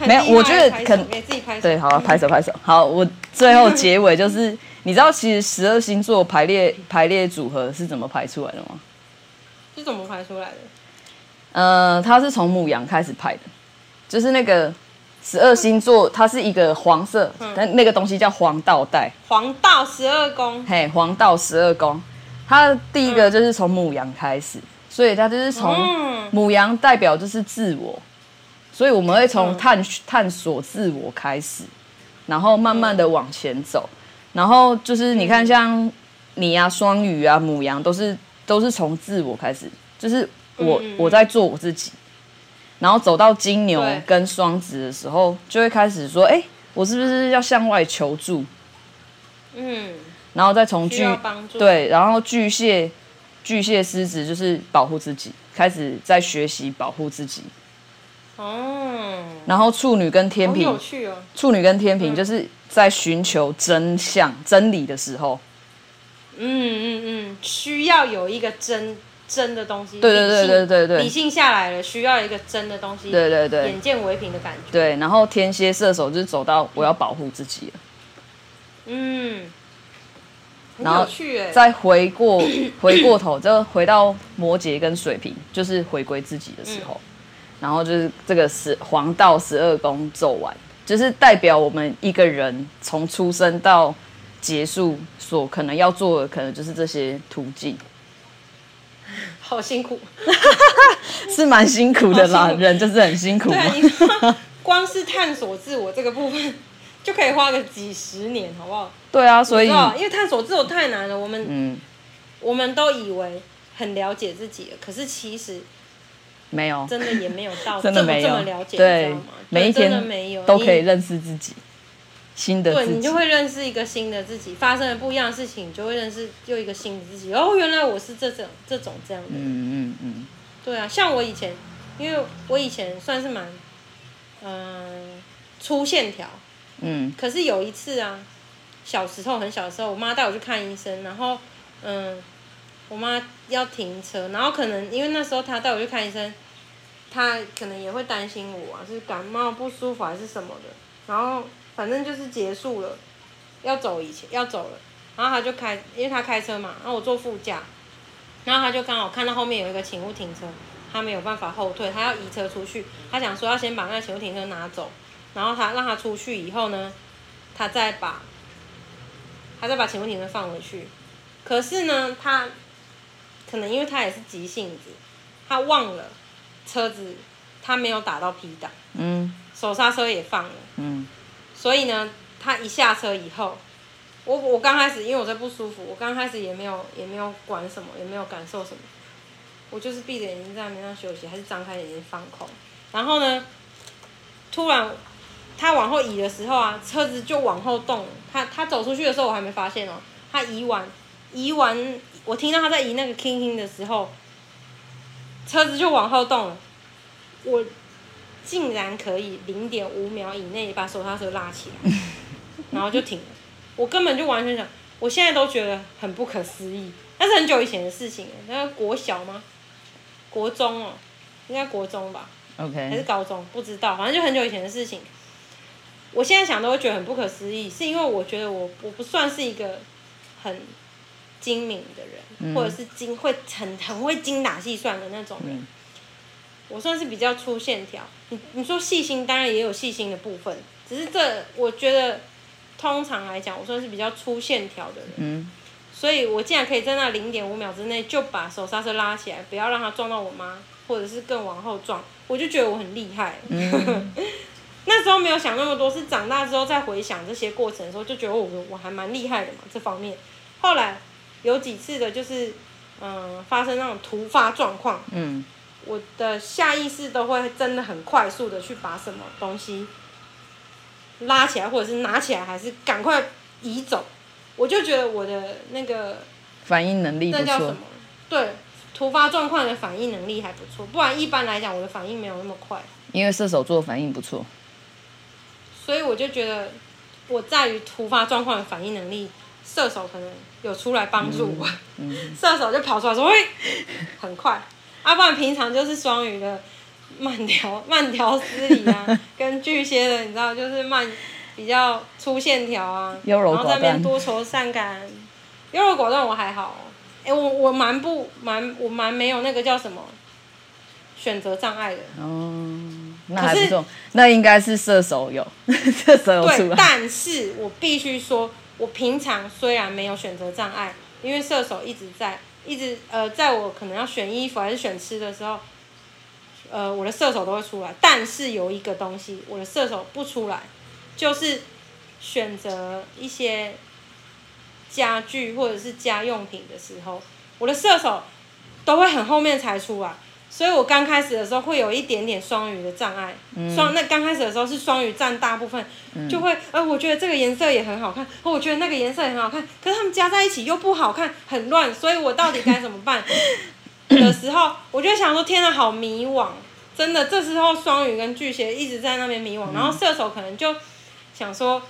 没有，我觉得可能给自己拍手，对，好，拍手拍手，好，我最后结尾就是，你知道其实十二星座排列排列组合是怎么排出来的吗？是怎么排出来的？呃，它是从母羊开始排的，就是那个十二星座，它是一个黄色，那、嗯、那个东西叫黄道带。黄道十二宫。嘿，黄道十二宫，它第一个就是从母羊开始，所以它就是从母羊代表就是自我，所以我们会从探探索自我开始，然后慢慢的往前走，然后就是你看像你啊，双鱼啊，母羊都是都是从自我开始，就是。我我在做我自己，然后走到金牛跟双子的时候，就会开始说：“哎、欸，我是不是要向外求助？”嗯，然后再从巨对，然后巨蟹、巨蟹、狮子就是保护自己，开始在学习保护自己。哦，然后处女跟天平，有趣哦。处女跟天平就是在寻求真相、真理的时候。嗯嗯嗯，需要有一个真。真的东西，对对对对对对，理性下来了，需要一个真的东西，对对对，眼见为凭的感觉。对，然后天蝎射手就是走到我要保护自己了，嗯，很有趣哎。再回过回过头，就回到摩羯跟水瓶，就是回归自己的时候，嗯、然后就是这个十黄道十二宫走完，就是代表我们一个人从出生到结束所可能要做的，可能就是这些途径。[laughs] 好辛苦，[laughs] 是蛮辛苦的啦，人就是很辛苦。对，你说光是探索自我这个部分，就可以花个几十年，好不好？对啊，所以因为探索自我太难了，我们嗯，我们都以为很了解自己了，可是其实没有，真的也没有到这么这么了解，对，你知道吗？每一天没有都可以认识自己。新的，对，你就会认识一个新的自己，发生了不一样的事情，你就会认识又一个新的自己。哦，原来我是这种这种这样的。嗯嗯嗯。对啊，像我以前，因为我以前算是蛮，嗯，粗线条。嗯。可是有一次啊，小时候很小的时候，我妈带我去看医生，然后嗯，我妈要停车，然后可能因为那时候她带我去看医生，她可能也会担心我啊，是感冒不舒服还是什么的，然后。反正就是结束了，要走以前要走了，然后他就开，因为他开车嘛，然后我坐副驾，然后他就刚好看到后面有一个请勿停车，他没有办法后退，他要移车出去，他想说要先把那个请勿停车拿走，然后他让他出去以后呢，他再把，他再把请勿停车放回去，可是呢，他可能因为他也是急性子，他忘了车子他没有打到 P 档，嗯，手刹车也放了，嗯。所以呢，他一下车以后，我我刚开始因为我在不舒服，我刚开始也没有也没有管什么，也没有感受什么，我就是闭着眼睛在那边休息，还是张开眼睛放空。然后呢，突然他往后移的时候啊，车子就往后动。他他走出去的时候我还没发现哦，他移完移完，我听到他在移那个 king king 的时候，车子就往后动了。我。竟然可以零点五秒以内把手刹车拉起来，[laughs] 然后就停了。我根本就完全想，我现在都觉得很不可思议。那是很久以前的事情，那个国小吗？国中哦，应该国中吧？OK，还是高中？不知道，反正就很久以前的事情。我现在想都会觉得很不可思议，是因为我觉得我我不算是一个很精明的人，嗯、或者是精会很很会精打细算的那种人。嗯我算是比较粗线条，你你说细心，当然也有细心的部分，只是这我觉得通常来讲，我算是比较粗线条的人。嗯。所以我竟然可以在那零点五秒之内就把手刹车拉起来，不要让它撞到我妈，或者是更往后撞，我就觉得我很厉害。嗯。[laughs] 那时候没有想那么多，是长大之后再回想这些过程的时候，就觉得我我还蛮厉害的嘛，这方面。后来有几次的就是嗯、呃、发生那种突发状况，嗯，我的下意识都会真的很快速的去把什么东西拉起来，或者是拿起来，还是赶快移走。我就觉得我的那个反应能力。那叫什么？对，突发状况的反应能力还不错。不然一般来讲，我的反应没有那么快。因为射手座反应不错，所以我就觉得我在于突发状况的反应能力，射手可能有出来帮助我。嗯嗯、[laughs] 射手就跑出来说：“喂，很快。”啊，不然平常就是双鱼的慢条 [laughs] 慢条斯理啊，[laughs] 跟巨蟹的你知道就是慢。比较粗线条啊，然后在那边多愁善感，优柔果断我还好，哎、欸，我我蛮不蛮我蛮没有那个叫什么选择障碍的。哦，那还不错，那应该是射手有射手有出来。对，但是我必须说，我平常虽然没有选择障碍，因为射手一直在一直呃，在我可能要选衣服还是选吃的时候，呃，我的射手都会出来，但是有一个东西，我的射手不出来。就是选择一些家具或者是家用品的时候，我的射手都会很后面才出来，所以我刚开始的时候会有一点点双鱼的障碍。双、嗯、那刚开始的时候是双鱼占大部分，嗯、就会呃，我觉得这个颜色也很好看，我觉得那个颜色也很好看，可是他们加在一起又不好看，很乱，所以我到底该怎么办？[laughs] 的时候，我就想说，天哪，好迷惘，真的，这时候双鱼跟巨蟹一直在那边迷惘，嗯、然后射手可能就。想说，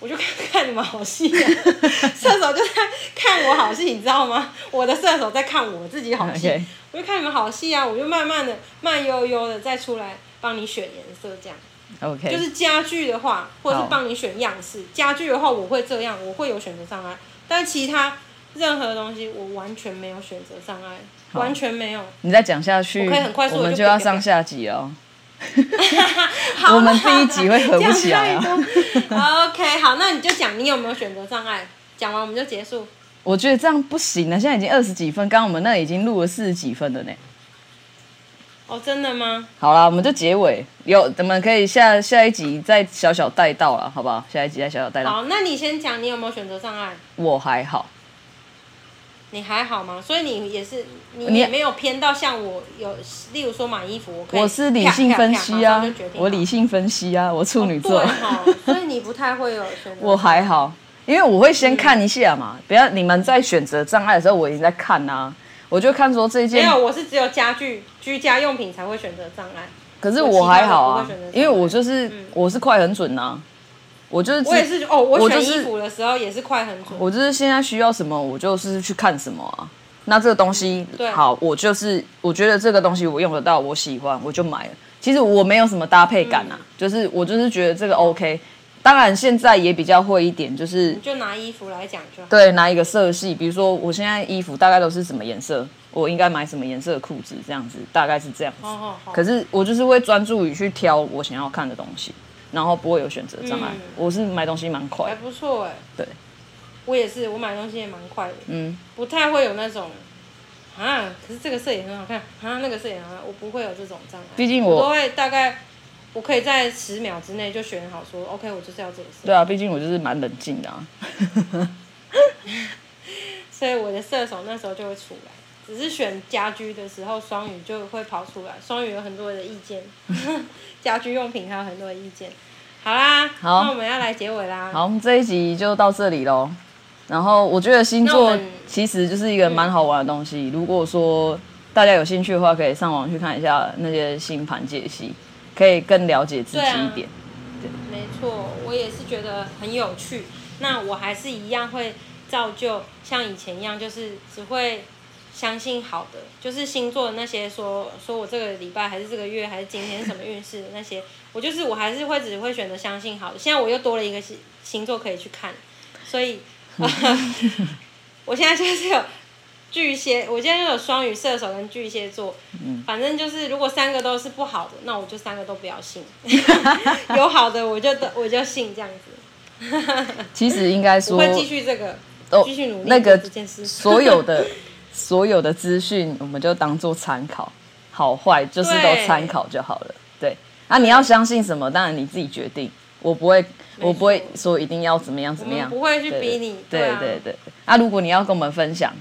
我就看 [laughs] 看你们好戏啊！[laughs] 射手就在看我好戏，你知道吗？我的射手在看我自己好戏.我就看你们好戏啊！我就慢慢的、慢悠悠的再出来帮你选颜色，这样。OK。就是家具的话，或者是帮你选样式。家具的话，我会这样，我会有选择障碍。但其他任何东西，我完全没有选择障碍，完全没有。你再讲下去，我可以很快速，我们就要上下集哦。[laughs] 好我们第一集会合不起来啊。OK，好，那你就讲你有没有选择障碍，讲完我们就结束。我觉得这样不行了，现在已经二十几分，刚刚我们那已经录了四十几分了呢。哦，真的吗？好啦，我们就结尾，有我们可以下下一集再小小带到了，好不好？下一集再小小带到。好，那你先讲，你有没有选择障碍？我还好。你还好吗？所以你也是，你也没有偏到像我有，例如说买衣服，我可以，我是理性分析啊，我理性分析啊，我处女座，哦、[laughs] 所以你不太会有选择。我还好，因为我会先看一下嘛，嗯、不要你们在选择障碍的时候，我已经在看啊，我就看说这件。没有，我是只有家具、居家用品才会选择障碍。可是我还好啊，因为我就是、嗯、我是快很准呐。我就是我也是哦，我选衣服的时候也是快很准。我就是现在需要什么，我就是去看什么啊。那这个东西好，我就是我觉得这个东西我用得到，我喜欢，我就买了。其实我没有什么搭配感啊，就是我就是觉得这个 OK。当然现在也比较会一点，就是就拿衣服来讲就好。对，拿一个色系，比如说我现在衣服大概都是什么颜色，我应该买什么颜色的裤子，这样子大概是这样子。可是我就是会专注于去挑我想要看的东西。然后不会有选择障碍，嗯、我是买东西蛮快，还不错哎。对，我也是，我买东西也蛮快的。嗯，不太会有那种啊，可是这个色也很好看啊，那个色也很好看，我不会有这种障碍。毕竟我，我都会大概，我可以在十秒之内就选好说，说 OK，我就是要这个色。对啊，毕竟我就是蛮冷静的啊。[laughs] 所以我的射手那时候就会出来。只是选家居的时候，双鱼就会跑出来。双鱼有很多的意见，[laughs] 家居用品还有很多的意见。好啦，好，那我们要来结尾啦。好，我们这一集就到这里喽。然后我觉得星座其实就是一个蛮好玩的东西。如果说大家有兴趣的话，可以上网去看一下那些星盘解析，可以更了解自己一点。对，没错，我也是觉得很有趣。那我还是一样会照旧像以前一样，就是只会。相信好的，就是星座的那些说说我这个礼拜还是这个月还是今天什么运势的那些，我就是我还是会只会选择相信好的。现在我又多了一个星星座可以去看，所以，[laughs] 我现在就是有巨蟹，我现在又有双鱼、射手跟巨蟹座，反正就是如果三个都是不好的，那我就三个都不要信，[laughs] 有好的我就我就信这样子。其实应该说我会继续这个，继续努力那个这件事，[laughs] 所有的。所有的资讯我们就当做参考，好坏就是都参考就好了。对，那啊，你要相信什么，当然你自己决定。我不会，我不会说一定要怎么样怎么样，不会去逼你。对对对。啊，如果你要跟我们分享，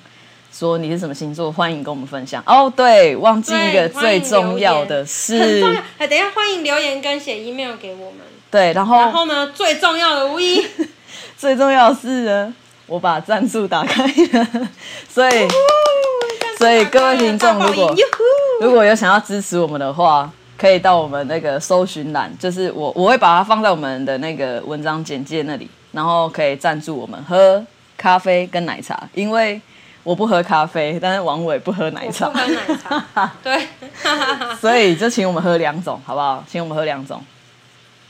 说你是什么星座，欢迎跟我们分享。哦，对，忘记一个最重要的是，很重要。哎，等一下，欢迎留言跟写 email 给我们。对，然后然后呢，最重要的无疑，最重要的是呢，我把赞助打开了，所以。所以各位听众，如果如果有想要支持我们的话，可以到我们那个搜寻栏，就是我我会把它放在我们的那个文章简介那里，然后可以赞助我们喝咖啡跟奶茶，因为我不喝咖啡，但是王伟不喝奶茶，不喝奶茶，对，[laughs] 所以就请我们喝两种，好不好？请我们喝两种，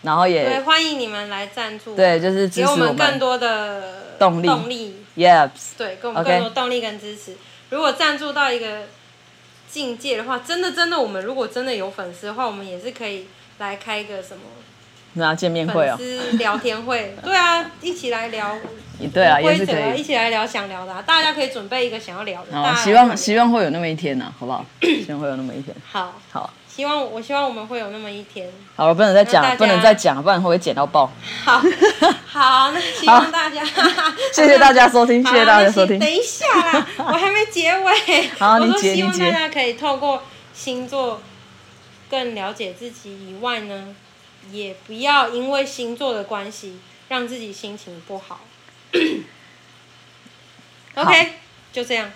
然后也对，欢迎你们来赞助，对，就是支持我们，给我们更多的动力，动力，Yes，对，给我们更多动力跟支持。如果赞助到一个境界的话，真的真的，我们如果真的有粉丝的话，我们也是可以来开一个什么？那见面会哦，粉丝聊天会。[laughs] 对啊，一起来聊。对啊，也是可以。一起来聊想聊的，啊大家可以准备一个想要聊的。好，希望希望会有那么一天呢，好不好？[coughs] 希望会有那么一天。好。好。希望我希望我们会有那么一天。好了，不能再讲，不能再讲，不然会剪到爆。好，[laughs] 好，那希望大家，[laughs] [laughs] 谢谢大家收听，谢谢大家收听。等一下啦，我还没结尾。好，你结，你结。我说希望大家可以透过星座更了解自己以外呢，也不要因为星座的关系让自己心情不好。[coughs] [coughs] OK，就这样。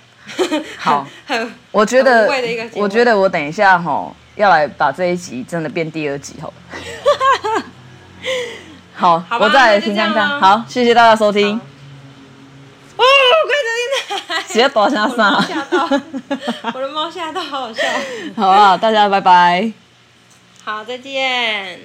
好，[laughs] 我觉得，我觉得我等一下吼。要来把这一集真的变第二集吼，[laughs] 好，好我再来听看看。好，谢谢大家收听。哦，快点进来！直接躲下山。吓到！我的猫吓到，好好笑。[laughs] 好啊，大家拜拜。好，再见。